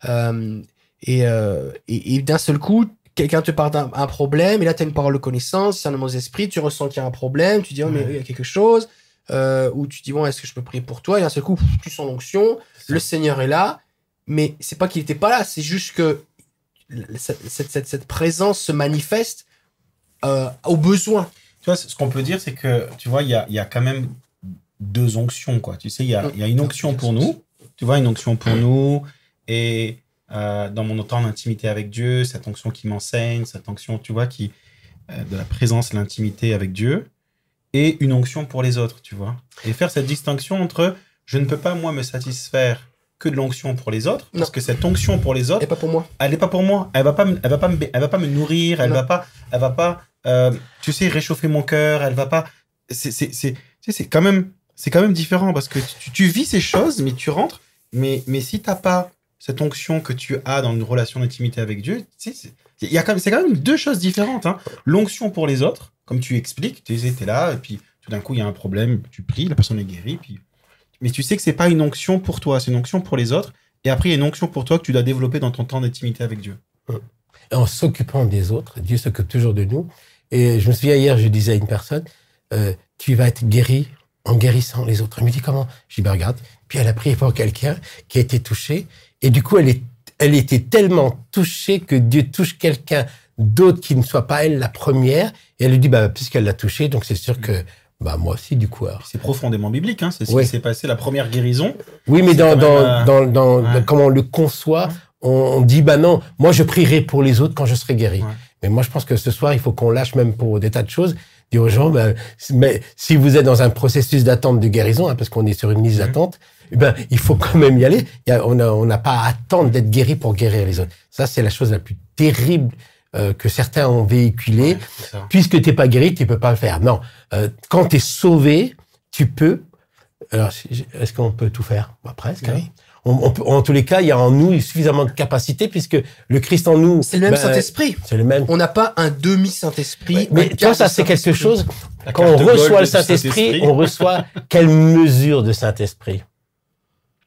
Euh, et, euh, et, et d'un seul coup, quelqu'un te parle d'un un problème et là tu as une parole de connaissance, c'est un mot esprit, tu ressens qu'il y a un problème, tu dis oh mais il y a quelque chose euh, ou tu dis bon est-ce que je peux prier pour toi? Et d'un seul coup tu sens l'onction, le Seigneur est là, mais c'est pas qu'il était pas là, c'est juste que cette, cette, cette, cette présence se manifeste euh, au besoin. Vois, ce qu'on peut dire, c'est que, tu vois, il y a, il y a quand même deux onctions, quoi. Tu sais, il y a, il y a une onction pour nous, tu vois, une onction pour nous, et euh, dans mon temps d'intimité avec Dieu, cette onction qui m'enseigne, cette onction, tu vois, qui euh, de la présence, l'intimité avec Dieu, et une onction pour les autres, tu vois. Et faire cette distinction entre, je ne peux pas, moi, me satisfaire que de l'onction pour les autres, parce que cette onction pour les autres, Et pas pour moi. elle n'est pas pour moi. Elle va pas, me- elle va pas, me, elle va pas me nourrir. Elle Non. va pas, elle va pas, euh, tu sais, réchauffer mon cœur. Elle va pas. C'est, c'est, c'est, c'est quand même, c'est quand même différent parce que tu, vis ces choses, mais tu rentres. Mais, mais si t'as pas cette onction que tu as dans une relation d'intimité avec Dieu, c'est, quand même, c'est deux choses différentes. Hein. L'onction pour les autres, comme tu expliques, tu es là et puis tout d'un coup il y a un problème, tu pries, la personne est guérie, puis. Mais tu sais que c'est pas une onction pour toi, c'est une onction pour les autres. Et après, il y a une onction pour toi que tu dois développer dans ton temps d'intimité avec Dieu. En s'occupant des autres, Dieu s'occupe toujours de nous. Et je me souviens hier, je disais à une personne, euh, tu vas être guéri en guérissant les autres. Elle me dit comment? Je dis, ben regarde. Puis elle a prié pour quelqu'un qui a été touché. Et du coup, elle, est, elle était tellement touchée que Dieu touche quelqu'un d'autre qui ne soit pas elle la première. Et elle lui dit, bah, puisqu'elle l'a touché, donc c'est sûr que bah, moi aussi, du coup. C'est profondément biblique, hein. c'est ce Oui. qui s'est passé, la première guérison. Oui, mais dans, dans, dans, dans, ouais. dans comment on le conçoit, on, on dit, bah non, moi je prierai pour les autres quand je serai guéri. Ouais. Mais moi je pense que ce soir, il faut qu'on lâche même pour des tas de choses, dire aux gens, bah, mais si vous êtes dans un processus d'attente de guérison, hein, parce qu'on est sur une liste d'attente, eh ben, il faut quand même y aller. Il y a- on n'a on pas à attendre d'être guéri pour guérir les autres. Ça, c'est la chose la plus terrible euh, que certains ont véhiculée Ouais, puisque t'es pas guéri, tu peux pas le faire. Non, euh, quand tu es sauvé, tu peux. Alors, est-ce qu'on peut tout faire? Bah, Presque. hein. Oui. On, on peut- en tous les cas, il y a en nous suffisamment de capacité puisque le Christ en nous. C'est le même ben, Saint-Esprit. C'est le même. On n'a pas un demi-Saint-Esprit. Mais un toi, ça, c'est quelque chose. La Quand on reçoit le Saint-Esprit, on reçoit quelle mesure de Saint-Esprit?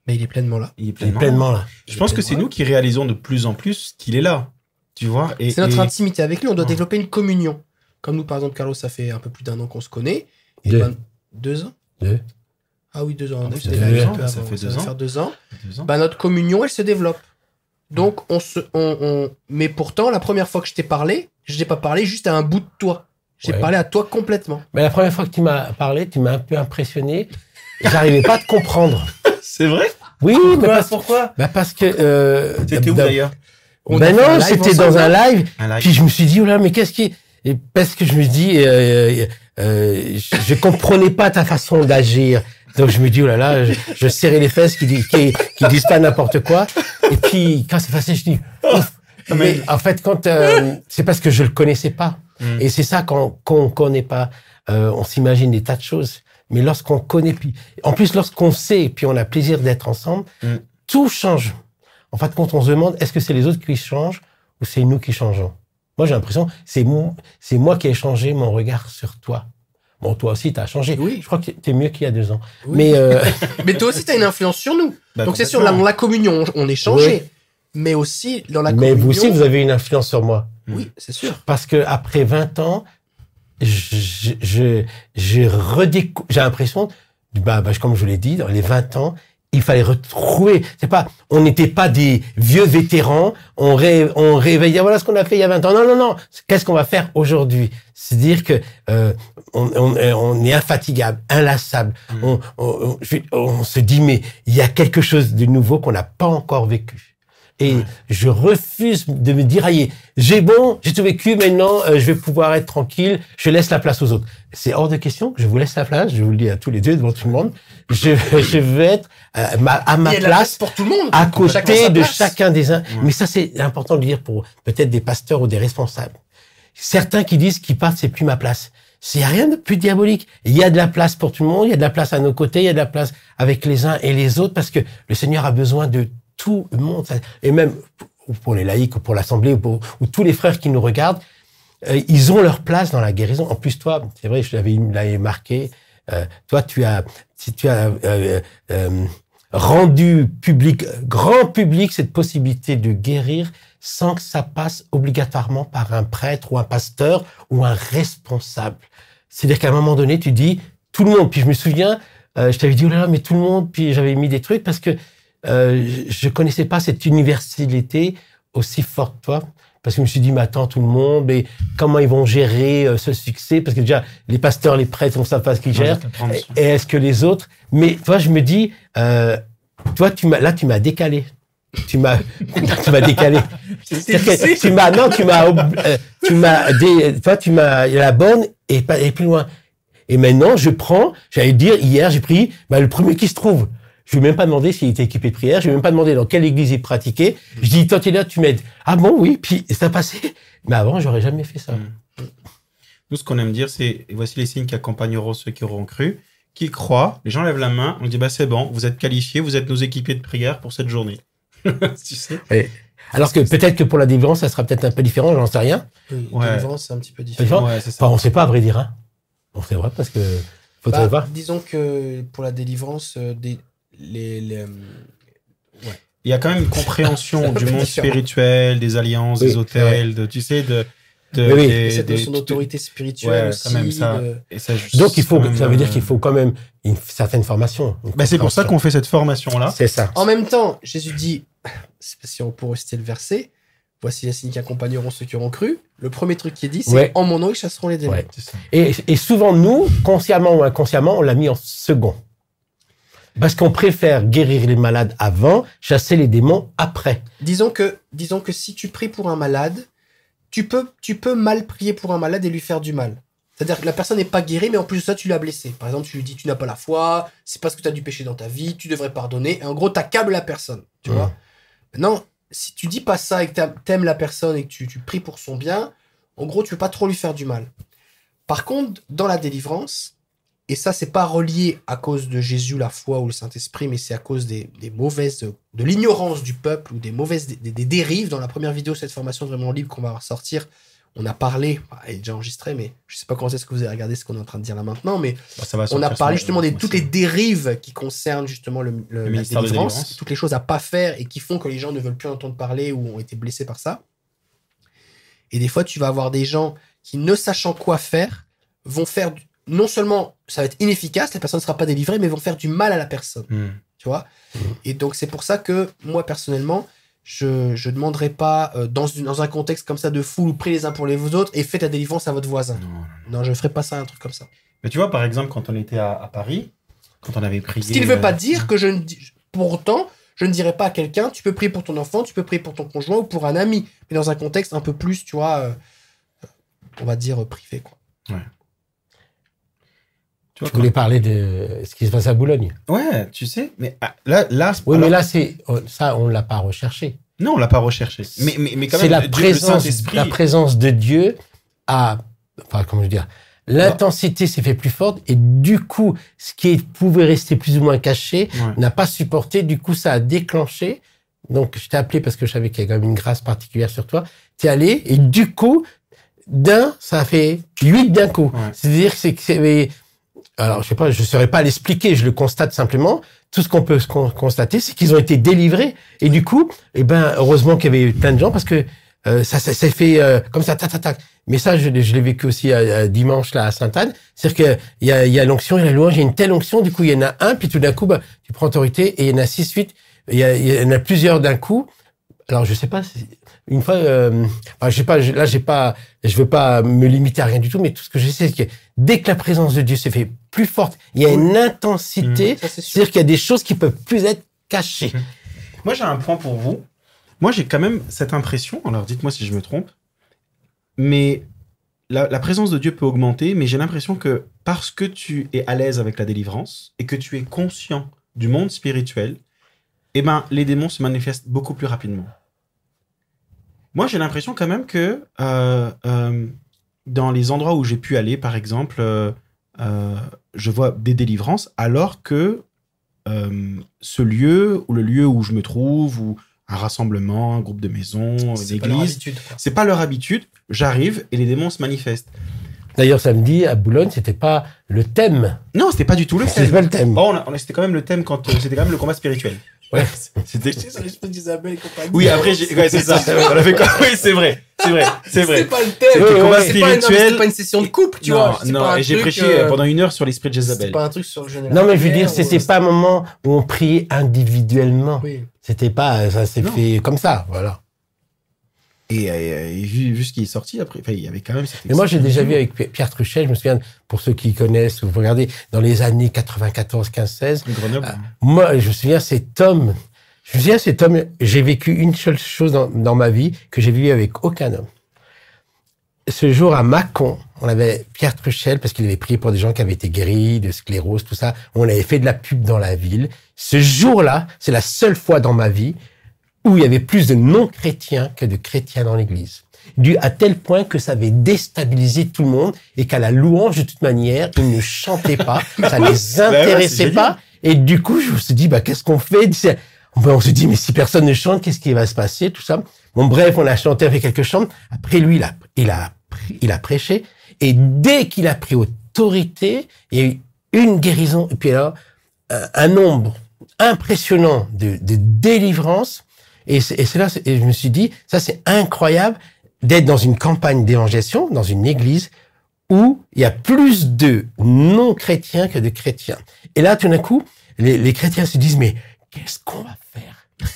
Mais il est pleinement là. Il est Il est pleinement. pleinement là. Je pense que c'est nous qui réalisons de plus en plus qu'il est là. Tu vois C'est notre et- intimité avec lui. On doit Ouais. développer une communion. Comme nous, par exemple, Carlos, ça fait un peu plus d'un an qu'on se connaît. Et Deux. ben, deux ans Deux. Ah oui, deux ans. Ah oui, ça fait deux ans, ça fait Ça deux va ans. faire deux ans. Deux ans. Bah, notre communion, elle se développe. Donc, on se, on, on- mais pourtant, la première fois que je t'ai parlé, je t'ai pas parlé juste à un bout de toi. J'ai Ouais. parlé à toi complètement. Mais la première fois que tu m'as parlé, tu m'as un peu impressionné. J'arrivais pas à te comprendre. C'est vrai? Oui, mais parce, Pourquoi? bah parce que. Euh, T'étais où d'ailleurs? On ben non, live c'était dans un live. Un live. Puis je me suis dit, oh là, mais qu'est-ce qui. Et parce que je me dis, euh, euh, je, je comprenais pas ta façon d'agir. Donc je me dis, oh là là, je, je serrais les fesses qui, disent- qui, qui disent pas n'importe quoi. Et puis quand c'est passé, je dis, ouf. Mais en fait, quand euh, c'est parce que je le connaissais pas. Mm. Et c'est ça qu'on qu'on connaît pas. Euh, on s'imagine des tas de choses. Mais lorsqu'on connaît, puis en plus lorsqu'on sait, puis on a plaisir d'être ensemble, Mm. tout change. En fait, quand on se demande, est-ce que c'est les autres qui changent ou c'est nous qui changeons? Moi, j'ai l'impression, c'est moi, c'est moi qui ai changé mon regard sur toi. Bon, toi aussi, tu as changé. Oui. Je crois que tu es mieux qu'il y a deux ans. Oui. Mais euh, Mais toi aussi, tu as une influence sur nous. Bah, Donc, c'est sûr, complètement. la communion, on est changé. Mais aussi, dans la mais communion. vous aussi, vous avez une influence sur moi. Oui, c'est sûr. Parce que après 20 ans, je, je, je redécouvre, j'ai l'impression, bah, bah, comme je vous l'ai dit, dans les 20 ans, il fallait retrouver, c'est pas, on n'était pas des vieux vétérans, on, ré, on réveillait, voilà ce qu'on a fait il y a 20 ans. Non, non, non, qu'est-ce qu'on va faire aujourd'hui? C'est dire que, euh, on, on, on est infatigable, inlassable. Mm. On se dit, mais il y a quelque chose de nouveau qu'on n'a pas encore vécu. Et Ouais. je refuse de me dire, aïe, j'ai bon, j'ai tout vécu, maintenant euh, je vais pouvoir être tranquille, je laisse la place aux autres. C'est hors de question que je vous laisse la place, je vous le dis à tous les deux devant tout le monde. Je, je vais être euh, ma- à ma la place, pour tout le monde. à côté de place. chacun des uns. Ouais. Mais ça, c'est important de le dire pour peut-être des pasteurs ou des responsables. Certains qui disent qu'ils partent, c'est plus ma place. C'est rien de plus diabolique. Il y a de la place pour tout le monde, il y a de la place à nos côtés, il y a de la place avec les uns et les autres, parce que le Seigneur a besoin de tout le monde. Et même pour les laïcs ou pour l'Assemblée ou, tous les frères qui nous regardent, euh, ils ont leur place dans la guérison. En plus, toi, c'est vrai, je l'avais marqué. euh, toi, tu as, tu as euh, rendu public, grand public, cette possibilité de guérir sans que ça passe obligatoirement par un prêtre ou un pasteur ou un responsable. C'est-à-dire qu'à un moment donné, tu dis tout le monde. Puis je me souviens, je t'avais dit oh là là, mais tout le monde. Puis j'avais mis des trucs parce que euh, je- connaissais pas cette universalité aussi forte, toi. Parce que je me suis dit, mais attends, tout le monde, mais comment ils vont gérer euh, ce succès? Parce que déjà, les pasteurs, les prêtres, on ne sait pas ce qu'ils gèrent. Et et est-ce que les autres? Mais toi, je me dis, euh, toi, tu m'as, là, tu m'as décalé. Tu m'as, tu m'as décalé. Que tu m'as, non, tu m'as, euh, tu m'as, dé- toi, tu m'as la bonne et pas et plus loin. Et maintenant, je prends, j'allais dire, hier, j'ai pris bah, le premier qui se trouve. Je lui ai même pas demandé s'il était équipé de prière. Je lui ai même pas demandé dans quelle église il pratiquait. Je dis, toi, tu es là, tu m'aides. Ah bon, oui. Puis ça passé. Mais avant, j'aurais jamais fait ça. Mm. Nous, ce qu'on aime dire, c'est voici les signes qui accompagneront ceux qui auront cru. Qui croient, les gens lèvent la main, on dit bah c'est bon, vous êtes qualifiés, vous êtes nos équipiers de prière pour cette journée. tu sais Alors que peut-être que pour la délivrance, ça sera peut-être un peu différent, j'en sais rien. Oui, Ouais. délivrance, c'est un petit peu Différent. Ouais. Enfin, on sait pas, à vrai dire. Hein. On sait vrai parce que faudrait Bah, voir. disons que pour la délivrance, euh, des, les, les, euh, Il y a quand même une compréhension du monde spirituel, des alliances, Oui, des hôtels, de, tu sais, de. de Oui, oui. des- cette des- notion tout- d'autorité spirituelle Ouais, aussi. quand même, ça. de- et ça, je- Donc il faut, quand même, ça veut dire euh, qu'il faut quand même une certaine formation. Bah, c'est pour ça qu'on fait cette formation-là. C'est ça. En même temps, Jésus dit, si on peut reciter le verset, voici les signes qui accompagneront ceux qui auront cru. Le premier truc qui est dit, c'est Ouais. en mon nom, ils chasseront les démons. Ouais. Et, et souvent, nous, consciemment ou inconsciemment, on l'a mis en second. Parce qu'on préfère guérir les malades avant, chasser les démons après. Disons que, disons que si tu pries pour un malade, tu peux, tu peux mal prier pour un malade et lui faire du mal. C'est-à-dire que la personne n'est pas guérie, mais en plus de ça, tu l'as blessé. Par exemple, tu lui dis, tu n'as pas la foi, c'est parce que tu as du péché dans ta vie, tu devrais pardonner. Et en gros, t'accables la personne. Tu vois Maintenant, si tu dis pas ça et que t'a- t'aimes la personne et que tu, tu pries pour son bien, en gros, tu veux pas trop lui faire du mal. Par contre, dans la délivrance, et ça, c'est pas relié à cause de Jésus, la foi ou le Saint-Esprit, mais c'est à cause des, des mauvaises, de l'ignorance du peuple ou des mauvaises, des, des dérives. Dans la première vidéo, cette formation vraiment libre qu'on va sortir, on a parlé, bah, elle est déjà enregistrée, mais je sais pas quand est-ce que vous avez regardé ce qu'on est en train de dire là maintenant, mais Bah, ça va on a parlé justement de toutes les dérives qui concernent justement le, le- la ministère de délivrance, délivrance. toutes les choses à pas faire et qui font que les gens ne veulent plus entendre parler ou ont été blessés par ça. Et des fois, tu vas avoir des gens qui, ne sachant quoi faire, vont faire du- non seulement ça va être inefficace, la personne ne sera pas délivrée, mais vont faire du mal à la personne Hmm. tu vois? Et donc, c'est pour ça que moi, personnellement, je je demanderai pas euh, dans, une- dans un contexte comme ça de foule, ou pris les uns pour les autres et faites la délivrance à votre voisin. Non, non. Non, je ferai pas ça, un truc comme ça. Mais tu vois, par exemple, quand on était à, à Paris, quand on avait prié. Ce qui ne veut euh, pas dire que je ne dis. Pour autant, je ne dirais pas à quelqu'un, tu peux prier pour ton enfant, tu peux prier pour ton conjoint ou pour un ami, mais dans un contexte un peu plus, tu vois, euh, on va dire euh, privé, quoi. Tu voulais parler de ce qui se passe à Boulogne. Ouais, tu sais, mais ah, là, là, Oui, alors- mais là, c'est oh, ça, on l'a pas recherché. non, on l'a pas recherché. Mais, mais, mais quand C'est même, la Dieu, présence, la présence de Dieu a, enfin, comment je veux dire, l'intensité s'est fait plus forte et du coup, ce qui pouvait rester plus ou moins caché Ouais. n'a pas supporté. Du coup, ça a déclenché. Donc, je t'ai appelé parce que je savais qu'il y a quand même une grâce particulière sur toi. T'es allé et du coup, d'un, ça a fait huit d'un coup. Ouais. C'est-à-dire c'est que c'est, alors, je sais pas, je saurais pas l'expliquer, je le constate simplement. Tout ce qu'on peut con- constater, c'est qu'ils ont été délivrés. Et du coup, eh ben, heureusement qu'il y avait plein de gens parce que euh, ça, ça s'est fait euh, comme ça, tac, tac, tac. Mais ça, je, l'ai- vécu aussi euh, dimanche là à Sainte-Anne. C'est-à-dire que il y a, il y a l'onction et la louange. Il y a une telle onction, du coup, il y en a un, puis tout d'un coup, bah, tu prends autorité et il y en a six, huit. Il y, a, il y en a plusieurs d'un coup. Alors, je sais pas. Une fois, euh, enfin, je sais pas. Là, j'ai pas. Je veux pas me limiter à rien du tout, mais tout ce que je sais, c'est que dès que la présence de Dieu s'est fait plus forte, il y a une intensité. Sûr. C'est-à-dire qu'il y a des choses qui peuvent plus être cachées. Moi, j'ai un point pour vous. Moi, j'ai quand même cette impression, alors dites-moi si je me trompe, mais la, la présence de Dieu peut augmenter, mais j'ai l'impression que parce que tu es à l'aise avec la délivrance et que tu es conscient du monde spirituel, eh ben, les démons se manifestent beaucoup plus rapidement. Moi, j'ai l'impression quand même que euh, euh, dans les endroits où j'ai pu aller, par exemple, euh, je vois des délivrances, alors que euh, ce lieu ou le lieu où je me trouve ou un rassemblement, un groupe de maison, une C'est pas leur église. C'est pas leur habitude. J'arrive et les démons se manifestent. D'ailleurs, samedi, à Boulogne, c'était pas le thème. Non, c'était pas du tout le C'était thème. pas le thème. Bon, on a- on a- c'était quand même le thème quand c'était quand même le combat spirituel. Ouais. C'était. Sur l'esprit d'Isabelle et compagnie. Oui, après, j'ai- ouais, c'est ça. On a fait quoi Oui, c'est vrai, c'est vrai, c'est vrai. C'est pas le thème. C'était Ouais, combat ouais. C'est pas, non, c'était pas une session de couple, tu non, vois. C'est non, et j'ai prêché euh, pendant une heure sur l'esprit de C'était pas un truc sur le général. Non, mais je veux dire, ou- c'était pas un moment où on priait individuellement. Oui. C'était pas, ça s'est Non. fait comme ça, voilà. Et, euh, et vu, vu ce qui est sorti après, il y avait quand même. cette Mais moi, j'ai déjà vu avec Pi- Pierre Truchet, je me souviens, pour ceux qui connaissent, vous regardez, dans les années 94, 15, 16, Grenoble. moi, je me souviens, cet homme, je me souviens, cet homme, j'ai vécu une seule chose dans, dans ma vie que j'ai vécu avec aucun homme. Ce jour, à Mâcon, on avait Pierre Truchel, parce qu'il avait prié pour des gens qui avaient été guéris de sclérose, tout ça. On avait fait de la pub dans la ville. Ce jour-là, c'est la seule fois dans ma vie où il y avait plus de non-chrétiens que de chrétiens dans l'église. Dû à tel point que ça avait déstabilisé tout le monde et qu'à la louange, de toute manière, ils ne chantaient pas, ça les ouais, c'est intéressait pas. Et du coup, je me suis dit, bah, qu'est-ce qu'on fait? Ben, on se dit, mais si personne ne chante, qu'est-ce qui va se passer, tout ça? Bon, bref, on a chanté avec quelques chants. Après, lui, il a, il a, il a prêché. Et dès qu'il a pris autorité, il y a eu une guérison. Et puis là, un, un nombre impressionnant de, de délivrance. Et et c'est là, et je me suis dit, ça c'est incroyable d'être dans une campagne d'évangélisation, dans une église où il y a plus de non-chrétiens que de chrétiens. Et là, tout d'un coup, les, les chrétiens se disent, mais qu'est-ce qu'on va faire?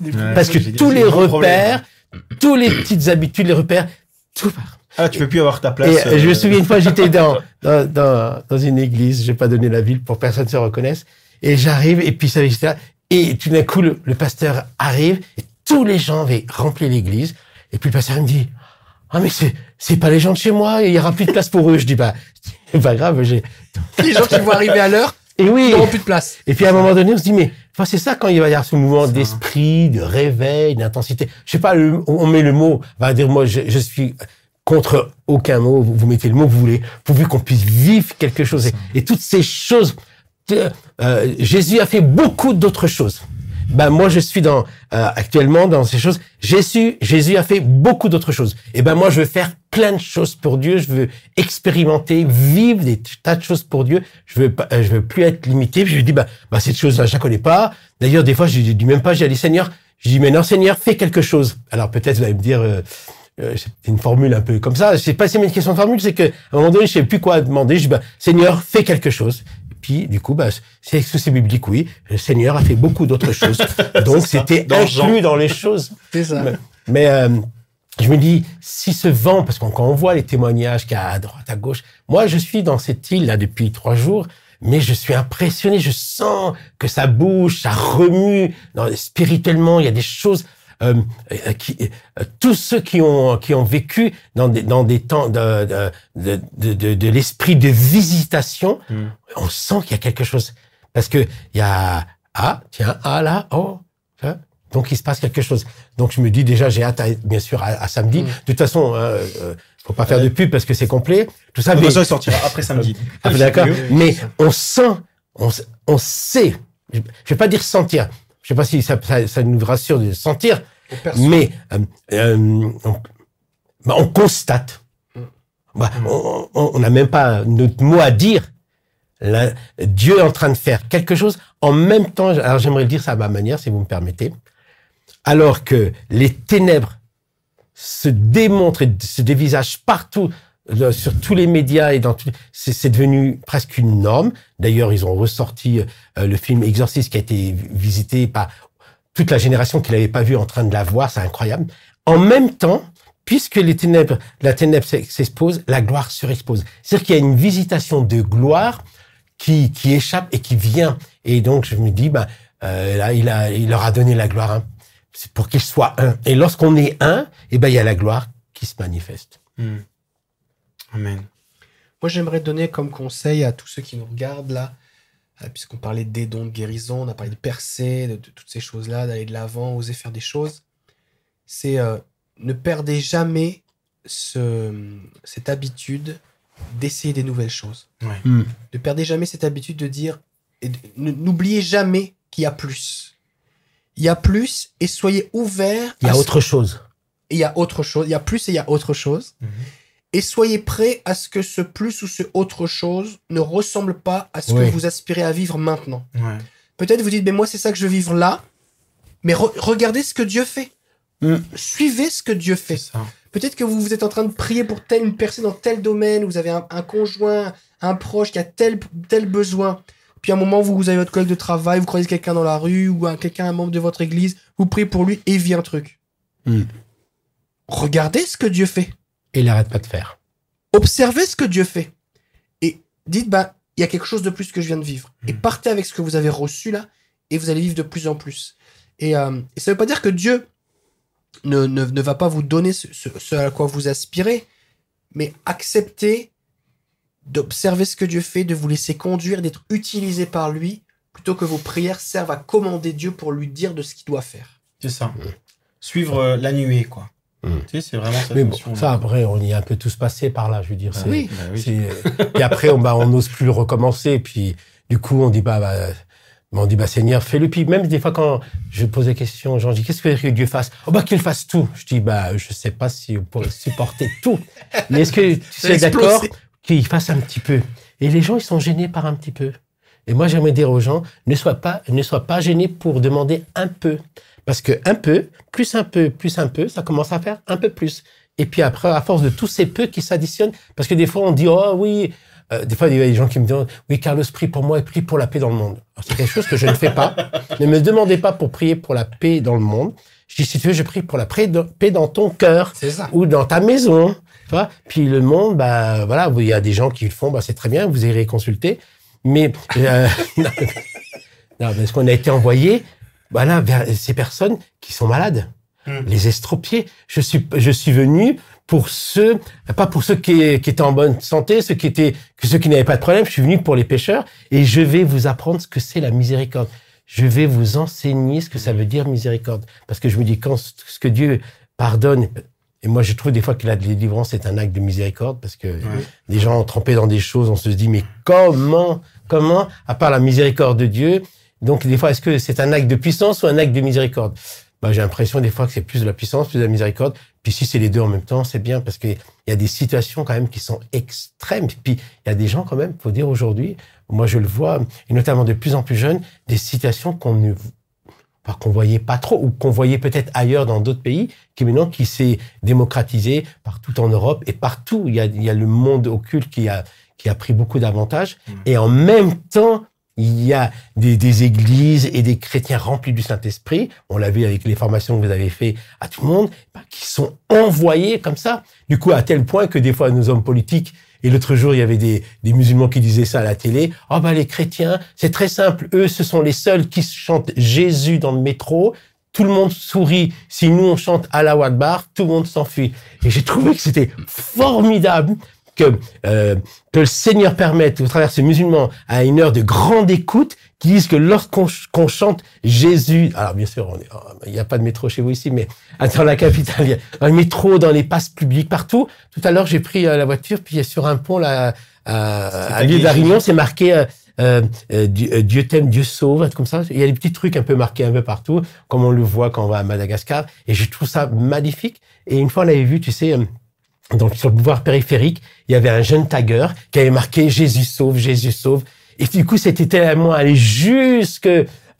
Ouais, Parce que tous les repères, tous les petites habitudes, les repères, tout part. Ah, tu peux plus avoir ta place. Et euh, je euh, me souviens une fois, j'étais dans, dans, dans, dans une église, je vais pas donner la ville pour que personne ne se reconnaisse, et j'arrive, et puis ça, et tout d'un coup, le, le pasteur arrive, et tous les gens avaient rempli l'église, et puis le pasteur me dit, ah mais c'est, c'est pas les gens de chez moi, il y aura plus de place pour eux. Je dis, bah, c'est pas grave, j'ai... Les gens qui vont arriver à l'heure, Et oui, ils n'auront plus de place. et puis à un moment donné, on se dit, mais enfin, c'est ça quand il va y avoir ce mouvement d'esprit, de réveil, d'intensité. Je sais pas, le- on met le mot, on va dire, moi, je, je suis contre aucun mot, vous, vous mettez le mot que vous voulez, pourvu qu'on puisse vivre quelque chose. Et, et toutes ces choses, euh, euh, Jésus a fait beaucoup d'autres choses. Ben moi je suis dans euh, actuellement dans ces choses. Jésus Jésus a fait beaucoup d'autres choses. Et ben moi je veux faire plein de choses pour Dieu. Je veux expérimenter, vivre des tas de choses pour Dieu. Je veux pas, euh, je veux plus être limité. Je lui dis bah, bah cette chose-là je la connais pas. D'ailleurs des fois je dis même pas. J'ai dit Seigneur. Je dis mais non Seigneur fais quelque chose. Alors peut-être vous allez me dire. Euh, c'est une formule un peu comme ça. C'est pas si c'est une question de formule, c'est que à un moment donné, je sais plus quoi demander. Je dis, bah, Seigneur, fais quelque chose. Et puis, du coup, bah, c'est est-ce que c'est biblique Oui. Le Seigneur a fait beaucoup d'autres choses. Donc, c'était inclus dans les choses. C'est ça. Mais, mais, euh, je me dis, si ce vent, parce qu'on quand on voit les témoignages qu'il y a à droite, à gauche, moi, je suis dans cette île là depuis trois jours. Mais je suis impressionné, je sens que ça bouge, ça remue. Non, spirituellement, il y a des choses euh, euh, qui, euh, tous ceux qui ont qui ont vécu dans des dans des temps de de de, de, de- l'esprit de visitation, Mm. on sent qu'il y a quelque chose parce que il y a ah tiens ah là oh hein. donc il se passe quelque chose. Donc je me dis déjà j'ai hâte à, bien sûr à, à samedi. Mm. De toute façon euh, euh, faut pas faire de pub parce que c'est complet. Tout ça mais il sortira après samedi. ah, d'accord. Mais on sent, on, on sait. Je je vais pas dire sentir. Je sais pas si ça, ça, ça nous rassure de sentir, On perçoit. mais euh, euh, on, bah, on constate. Mm. Bah, on on- on n'a même pas notre mot à dire. Là, Dieu est en train de faire quelque chose en même temps. Alors j'aimerais le dire ça à ma manière, si vous me permettez. Alors que les ténèbres se démontrent et se dévisagent partout sur tous les médias et dans tout, c'est devenu presque une norme. D'ailleurs, ils ont ressorti euh, le film Exorcist qui a été visité par toute la génération qui l'avait pas vu en train de la voir, c'est incroyable. En même temps, puisque les ténèbres, la ténèbre s'ex- s'expose, la gloire surexpose. C'est-à-dire qu'il y a une visitation de gloire qui, qui échappe et qui vient. Et donc, je me dis, bah, euh, là, il, a, il leur a donné la gloire. hein. C'est pour qu'ils soient un. Et lorsqu'on est un, eh ben, il y a la gloire qui se manifeste. Mm. Amen. Moi, j'aimerais donner comme conseil à tous ceux qui nous regardent là, euh, puisqu'on parlait des dons de guérison, on a parlé de percer, de, de toutes ces choses-là, d'aller de l'avant, oser faire des choses. C'est euh, ne perdez jamais ce, cette habitude d'essayer des nouvelles choses. Ne perdez jamais cette habitude de dire, et n'oubliez jamais qu'il y a plus. Il y a plus et soyez ouverts. Il y à a ce- autre chose. Il y a autre chose. Il y a plus et il y a autre chose. Mhm. Et soyez prêts à ce que ce plus ou ce autre chose ne ressemble pas à ce Oui. que vous aspirez à vivre maintenant. Ouais. Peut-être vous dites, mais moi c'est ça que je veux vivre là. Mais re- regardez ce que Dieu fait. Mm. Suivez ce que Dieu fait. Peut-être que vous, vous êtes en train de prier pour telle une personne dans tel domaine, vous avez un, un conjoint, un proche qui a tel, tel besoin. Puis à un moment, vous, vous avez votre collègue de travail, vous croisez quelqu'un dans la rue ou un, quelqu'un, un membre de votre église, vous priez pour lui et vit un truc. Mm. Regardez ce que Dieu fait. Et il n'arrête pas de faire. Observez ce que Dieu fait. Et dites, bah, il y a quelque chose de plus que je viens de vivre. Et Mhm. partez avec ce que vous avez reçu là, et vous allez vivre de plus en plus. Et, euh, et ça veut pas dire que Dieu ne, ne, ne va pas vous donner ce, ce- ce à quoi vous aspirez, mais acceptez d'observer ce que Dieu fait, de vous laisser conduire, d'être utilisé par lui, plutôt que vos prières servent à commander Dieu pour lui dire de ce qu'il doit faire. C'est ça. Suivre euh, la nuée, quoi. Mm. Tu sais, c'est vraiment cette Mais bon, ça après, on y est un peu tous passés par là, je veux dire. c'est- oui. Bah oui. Puis après, on bah, on n'ose plus le recommencer. Puis du coup, on dit bah, bah, on dit bah Seigneur, fais-le. Puis même des fois quand je pose des questions aux gens, je dis qu'est-ce que que Dieu fasse? Oh bah qu'il fasse tout. Je dis bah je sais pas si on pourrait supporter tout, mais est-ce que tu es d'accord qu'il fasse un petit peu? Et les gens ils sont gênés par un petit peu. Et moi j'aimerais dire aux gens ne sois pas ne sois pas gêné pour demander un peu, parce que un peu plus un peu plus un peu, ça commence à faire un peu plus. Et puis après, à force de tous ces peu qui s'additionnent, parce que des fois on dit oh oui, euh, des fois il y a des gens qui me disent oui Carlos prie pour moi et prie pour la paix dans le monde. C'est quelque chose que je ne fais pas. ne me demandez pas pour prier pour la paix dans le monde. Je dis si tu veux, je prie pour la paix dans- ton cœur ou dans ta maison. Tu vois? Puis le monde, bah voilà, il y a des gens qui le font, bah c'est très bien, vous irez consulter. Mais euh, non, non, parce qu'on a été envoyé, voilà, vers ces personnes qui sont malades, Mm. les estropiés. Je suis, je suis venu pour ceux, pas pour ceux qui, qui étaient en bonne santé, ceux qui étaient, que ceux qui n'avaient pas de problème. Je suis venu pour les pécheurs et je vais vous apprendre ce que c'est la miséricorde. Je vais vous enseigner ce que ça veut dire miséricorde. Parce que je me dis, quand ce que Dieu pardonne, et moi je trouve des fois que la délivrance est un acte de miséricorde, parce que Ouais. des gens ont trempé dans des choses, on se dit, mais comment, comment, à part la miséricorde de Dieu, donc des fois, est-ce que c'est un acte de puissance ou un acte de miséricorde? Bah, J'ai l'impression des fois que c'est plus de la puissance, plus de la miséricorde. Puis si c'est les deux en même temps, c'est bien, parce qu'il y a des situations quand même qui sont extrêmes. Puis il y a des gens quand même, faut dire aujourd'hui, moi je le vois, et notamment de plus en plus jeunes, des situations qu'on ne enfin, qu'on voyait pas trop ou qu'on voyait peut-être ailleurs dans d'autres pays, qui maintenant qui s'est démocratisé partout en Europe et partout. Il y a, il y a le monde occulte qui a qui a pris beaucoup d'avantages Mm. et en même temps il y a des, des églises et des chrétiens remplis du Saint-Esprit. On l'a vu avec les formations que vous avez fait à tout le monde, bah, qui sont envoyés comme ça. Du coup, à tel point que des fois, nos hommes politiques, et l'autre jour, il y avait des, musulmans qui disaient ça à la télé. Oh, bah, les chrétiens, c'est très simple. Eux, ce sont les seuls qui chantent Jésus dans le métro. Tout le monde sourit. Si nous, on chante Allah Akbar, tout le monde s'enfuit. Et j'ai trouvé que c'était formidable que, euh, que le Seigneur permette, au travers ces musulmans, à une heure de grande écoute, qui disent que lorsqu'on ch- qu'on chante Jésus, alors bien sûr, oh, il n'y a pas de métro chez vous ici, mais dans la capitale, il y a dans le métro, dans les passes publiques, partout. Tout à l'heure, j'ai pris euh, la voiture, puis sur un pont, là, à, à l'île tagué, d'Arignon, c'est marqué euh, euh, euh, Dieu, t'aime, Dieu sauve, un comme ça. Il y a des petits trucs un peu marqués un peu partout, comme on le voit quand on va à Madagascar, et je trouve ça magnifique. Et une fois, on avait vu, tu sais, donc sur le boulevard périphérique, il y avait un jeune tagueur qui avait marqué Jésus sauve, Jésus sauve. Et du coup, c'était tellement allé jusque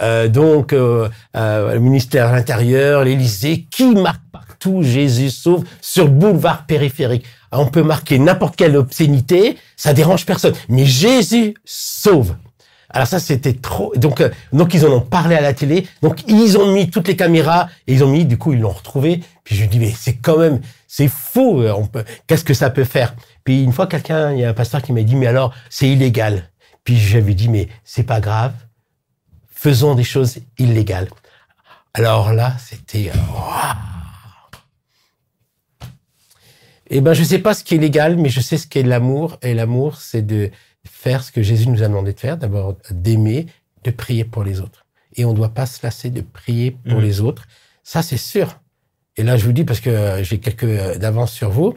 euh, donc euh, euh, le ministère de l'Intérieur, l'Élysée, qui marque partout Jésus sauve sur le boulevard périphérique. On peut marquer n'importe quelle obscénité, ça dérange personne. Mais Jésus sauve. Alors ça, c'était trop. Donc, euh, donc ils en ont parlé à la télé. Donc ils ont mis toutes les caméras et ils ont mis. Du coup, ils l'ont retrouvé. Puis je lui dis mais c'est quand même, c'est fou. euh, On peut. Qu'est-ce que ça peut faire? Puis une fois, quelqu'un, il y a un pasteur qui m'a dit mais alors c'est illégal. Puis j'avais dit mais c'est pas grave. Faisons des choses illégales. Alors là, c'était. euh. Eh ben, je sais pas ce qui est légal, mais je sais ce qu'est l'amour. Et l'amour, c'est de faire ce que Jésus nous a demandé de faire. D'abord, d'aimer, de prier pour les autres. Et on ne doit pas se lasser de prier pour Mhm. les autres. Ça, c'est sûr. Et là, je vous dis, parce que j'ai quelques euh, d'avance sur vous,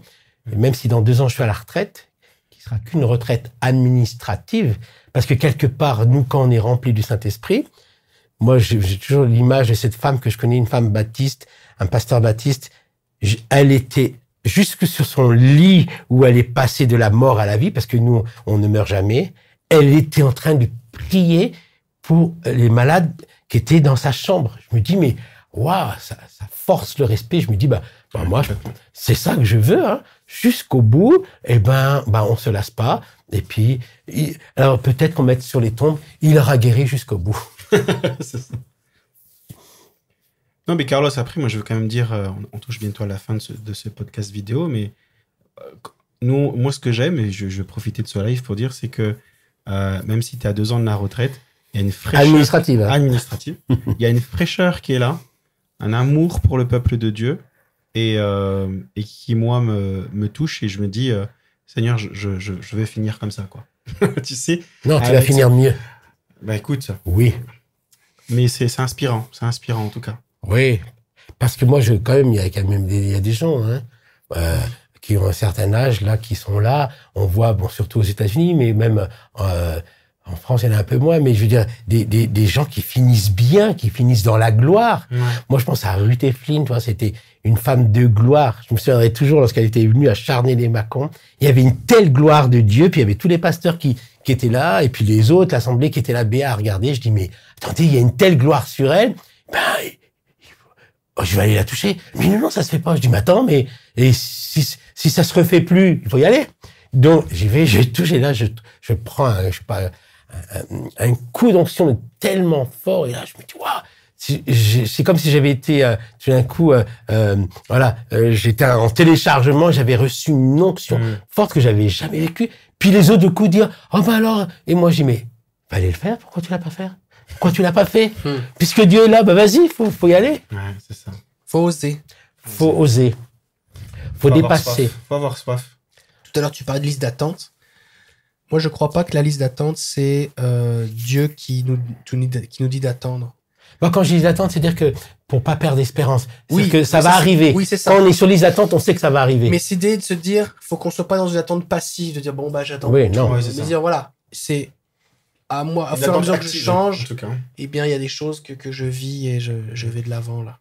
et même si dans deux ans, je suis à la retraite, qui sera qu'une retraite administrative, parce que quelque part, nous, quand on est rempli du Saint-Esprit, moi, j'ai toujours l'image de cette femme que je connais, une femme baptiste, un pasteur baptiste. Elle était jusque sur son lit où elle est passée de la mort à la vie, parce que nous, on ne meurt jamais. Elle était en train de prier pour les malades qui étaient dans sa chambre. Je me dis, mais waouh, ça, ça force le respect. Je me dis, bah, bah, moi, c'est ça que je veux, hein. jusqu'au bout. Et ben, ben, on se lasse pas. Et puis, il- alors peut-être qu'on mette sur les tombes, il aura guéri jusqu'au bout. C'est ça. Non, mais Carlos, après, moi, je veux quand même dire, euh, on, on touche bientôt à la fin de ce, de ce podcast vidéo, mais euh, nous, moi, ce que j'aime, et je, je vais profiter de ce live pour dire, c'est que euh, même si tu as deux ans de la retraite, il y a une fraîcheur Administrative. hein. administrative, il y a une fraîcheur qui est là, un amour pour le peuple de Dieu, et, euh, et qui, moi, me, me touche, et je me dis, euh, Seigneur, je, je, vais finir comme ça, quoi. tu sais Non, tu vas finir mieux. Bah écoute, Oui, mais c'est inspirant, c'est inspirant en tout cas. Oui. Parce que moi, je, quand même, il y a quand même des, il y a des gens hein, euh, qui ont un certain âge là, qui sont là. On voit, bon, surtout aux États-Unis, mais même euh, en France, il y en a un peu moins. Mais je veux dire, des, des, des gens qui finissent bien, qui finissent dans la gloire. Moi, je pense à Ruth Eflin, tu vois, c'était une femme de gloire. Je me souviendrai toujours lorsqu'elle était venue à Charnay-les-Macons. Il y avait une telle gloire de Dieu, puis il y avait tous les pasteurs qui, qui étaient là, et puis les autres, l'assemblée qui était là, béat à regarder. Je dis, mais attendez, il y a une telle gloire sur elle. Ben, oh, je vais aller la toucher. Mais non, non, ça se fait pas. Je dis, mais attends, mais et si, si ça se refait plus, il faut y aller. Donc, j'y vais, je touche, et là, je, je prends un, je sais pas, un, un coup d'onction tellement fort, et là, je me dis, waouh, c'est- comme si j'avais été euh, tout d'un coup, euh, euh, voilà, euh, j'étais en téléchargement, j'avais reçu une onction Mm. forte que j'avais jamais vécue. Puis les autres de coup dire, oh ben alors, et moi dis mais fallait le faire, pourquoi tu l'as pas fait? Pourquoi tu l'as pas fait Mm. Puisque Dieu est là, bah vas-y, faut faut y aller, Ouais, c'est ça. Faut oser. faut oser, faut, avoir dépasser. soif. Faut avoir soif. Tout à l'heure, tu parlais de liste d'attente. Moi, je crois pas que la liste d'attente, c'est euh, Dieu qui nous, qui nous dit d'attendre. Moi quand je dis attente, c'est-à-dire que pour pas perdre espérance, c'est Oui, que ça va c'est- arriver. oui, c'est ça. Quand on est sur liste d'attente, on sait que ça va arriver. Mais c'est l'idée de se dire, faut qu'on soit pas dans une attente passive, de dire bon bah j'attends. oui, non. Ouais, c'est dire voilà, c'est à moi, à fur et à mesure que je change, En tout cas. eh bien il y a des choses que, que je vis et je, je vais de l'avant là.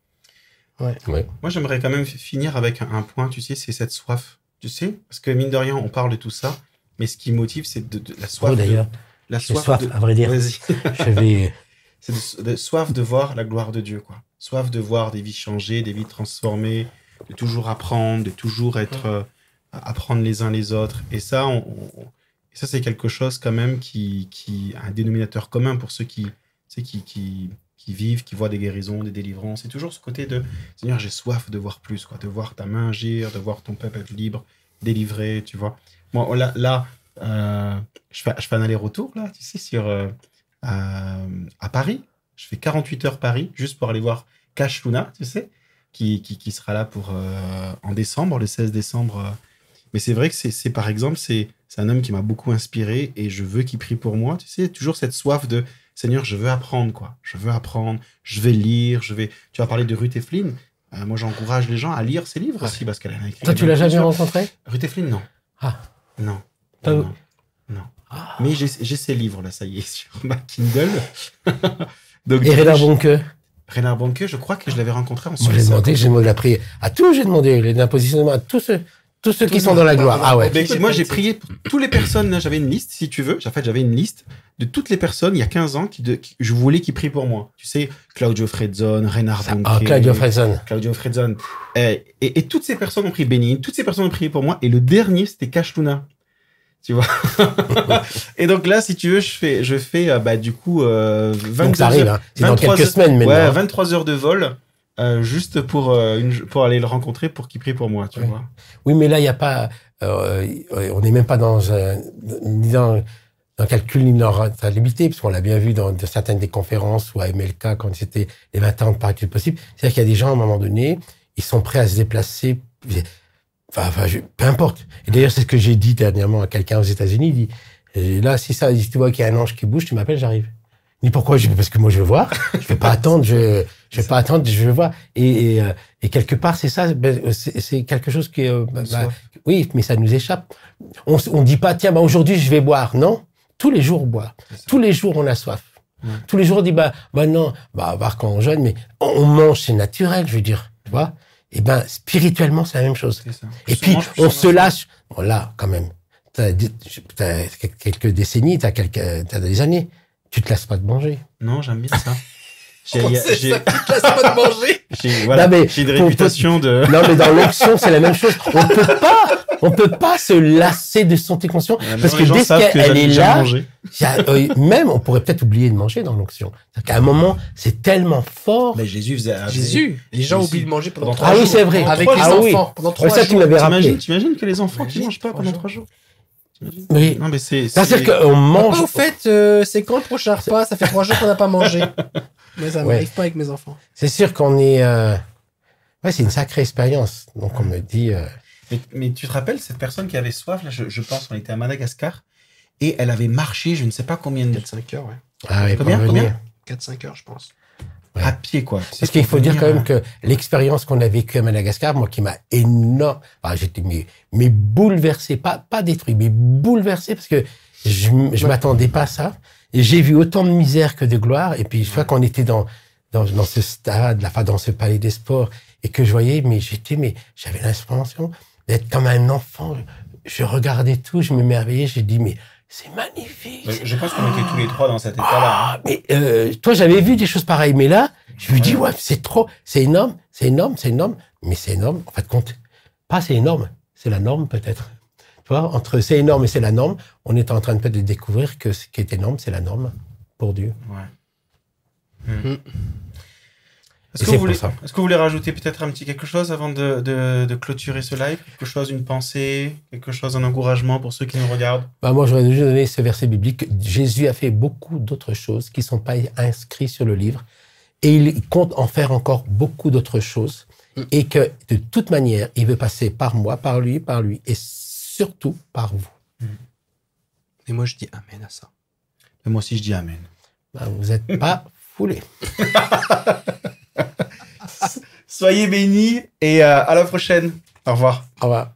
Moi, j'aimerais quand même finir avec un, un point, tu sais, c'est cette soif. Tu sais Parce que mine de rien, on parle de tout ça, mais ce qui motive, c'est de, de- la soif. Oh, d'ailleurs, la soif. soif, de- à vrai dire. Vas-y. Je vais. C'est de, de- soif de voir la gloire de Dieu, quoi. Soif de voir des vies changer, des vies transformées, de toujours apprendre, de toujours être, euh, apprendre les uns les autres. Et ça, on, on- et ça c'est quelque chose quand même qui, qui a un dénominateur commun pour ceux qui, qui, qui, qui vivent, qui voient des guérisons, des délivrances. C'est toujours ce côté de Seigneur, j'ai soif de voir plus, quoi, de voir ta main agir, de voir ton peuple être libre, délivré, tu vois. Moi, là, là euh, je, fais, je fais un aller-retour, là, tu sais, sur, euh, à, à Paris. Je fais 48 heures Paris, juste pour aller voir Cash Luna, tu sais, qui, qui, qui sera là pour, euh, en décembre, le 16 décembre. euh. Mais c'est vrai que c'est, par exemple, c'est, c'est un homme qui m'a beaucoup inspiré et je veux qu'il prie pour moi. Tu sais, toujours cette soif de Seigneur, je veux apprendre, quoi. Je veux apprendre, je vais lire, je vais. Tu as parlé de Ruth Eflin. Euh, moi, j'encourage les gens à lire ses livres aussi parce qu'elle a écrit. Toi, tu l'as jamais rencontré? Ruth Eflin, non. Ah. Non. Pas- non, non. Ah. Mais j'ai, j'ai ces livres, là, ça y est, sur ma Kindle. Donc, Et Renard Bonke Renard Bonke, je crois que je l'avais rencontré en j'ai Suisse. demandé, j'ai demandé la prière. À tous, j'ai demandé les à tous ceux, tous ceux qui sont dans la gloire. Ah ouais. Ben, moi, j'ai prié pour toutes les personnes. là, J'avais une liste, si tu veux. En fait, j'avais une liste de toutes les personnes il y a 15 ans qui, de, qui- je voulais qu'ils prient pour moi. Tu sais, Claudio Fredzon, Renard Bonke. Ah, Claudio Freson. Claudio Fredzon. Et, et, et toutes ces personnes ont prié Béni, toutes ces personnes ont prié pour moi. Et le dernier, c'était Cash Luna. Tu vois? et donc là, si tu veux, je fais, je fais euh, bah, du coup, euh, 22 Donc ça arrive, hein. C'est dans 23 quelques heures- semaines maintenant. Ouais, hein. 23 heures de vol, euh, juste pour, euh, une, pour aller le rencontrer, pour qu'il prie pour moi, tu Ouais. vois. Oui, mais là, il n'y a pas. euh, on n'est même pas dans un. Ni dans, le calcul ni dans la rentabilité, parce qu'on l'a bien vu dans de certaines des conférences ou à MLK quand c'était les 20 ans de parité possible. C'est-à-dire qu'il y a des gens, à un moment donné, ils sont prêts à se déplacer. Enfin, enfin je- peu importe. Et d'ailleurs, c'est ce que j'ai dit dernièrement à quelqu'un aux États-Unis. Il dit et là, si ça, si tu vois qu'il y a un ange qui bouge, tu m'appelles, j'arrive. Ni pourquoi? Je parce que moi je veux voir. Je vais pas attendre. Je je vais pas attendre. Je veux voir. Et, et, euh, et quelque part, c'est ça. ben, C'est c'est quelque chose qui. euh, bah, bah, oui, mais ça nous échappe. On on dit pas tiens, bah, aujourd'hui je vais boire. Non, tous les jours on boit. Tous les jours on a soif. Tous les jours, on dit, bah, bah non, bah, part quand on jeûne, mais on, on mange, c'est naturel, je veux dire, tu vois. Et ben, spirituellement, c'est la même chose. Et puis, mange on se lâche. Bon, là, quand même, t'as t'as quelques décennies, t'as quelques, t'as des années. Tu te lasses pas de manger. Non, j'aime bien ça. J'ai- Oh, pas de manger. j'ai- voilà, Non, mais j'ai une réputation de. Non, mais dans l'onction, c'est la même chose. On peut pas, on peut pas se lasser de santé conscient parce que dès savent que qu'elle est là, y a, euh, même on pourrait peut-être oublier de manger dans l'onction. Qu'à un moment, c'est tellement fort. Mais Jésus faisait. Jésus, les gens Jésus. oublient de manger pendant Pendant trois Ah oui, jours. c'est vrai. Avec les jours. Ah oui. enfants, pendant Ouais, trois ça, tu jours. m'avais rappelé. T'imagines, que les enfants qui mangent pas pendant jours. trois jours? Oui. Non, mais c'est. C'est-à-dire c'est- qu'on mange. Papa, au fait, euh, c'est quand le prochain repas? Ça fait trois jours qu'on n'a pas mangé. Mais ça Ouais. m'arrive pas avec mes enfants. C'est sûr qu'on est. euh, Ouais, c'est une sacrée expérience. Donc on me dit. euh, Mais, mais tu te rappelles cette personne qui avait soif là, je, je pense, on était à Madagascar et elle avait marché, je ne sais pas combien de 4-5 heures, ouais. Ah oui, Combien, combien? 4-5 heures, je pense. Ouais. à pied quoi. Parce qu'il faut dire quand même que l'expérience qu'on a vécue à Madagascar, moi qui m'a énorme, enfin, j'étais mais, mais bouleversé, pas pas détruit, mais bouleversé parce que je, je Ouais. m'attendais pas à ça. Et j'ai vu autant de misère que de gloire. Et puis je vois qu'on était dans, dans dans ce stade, enfin dans ce palais des sports, et que je voyais, mais j'étais, mais j'avais l'inspiration d'être comme un enfant. Je regardais tout, je m'émerveillais, j'ai dit mais c'est magnifique. Je, je pense qu'on était tous les trois dans cet état-là. hein. Ah, mais euh, toi, j'avais vu des choses pareilles, mais là, je me dis, ouais, c'est trop, c'est énorme, c'est énorme, c'est énorme, mais c'est énorme, en fait, compte. Pas c'est énorme, c'est la norme peut-être. Tu vois, entre c'est énorme et c'est la norme, on est en train de peut-être de découvrir que ce qui est énorme, c'est la norme pour Dieu. Ouais. Mm. Est-ce que, vous voulez, que vous rajouter peut-être un petit quelque chose avant de, de, de clôturer ce live? Quelque chose, une pensée, quelque chose, un encouragement pour ceux qui nous regardent? Bah, moi, j'aurais juste donné ce verset biblique. Jésus a fait beaucoup d'autres choses qui ne sont pas inscrites sur le livre. Et il compte en faire encore beaucoup d'autres choses. Mm. Et que, de toute manière, il veut passer par moi, par lui, par lui, et surtout par vous. Et moi, je dis Amen à ça. Et Moi aussi, je dis Amen. Bah, vous n'êtes pas foulés. Soyez bénis et euh, à la prochaine. Au revoir. Au revoir.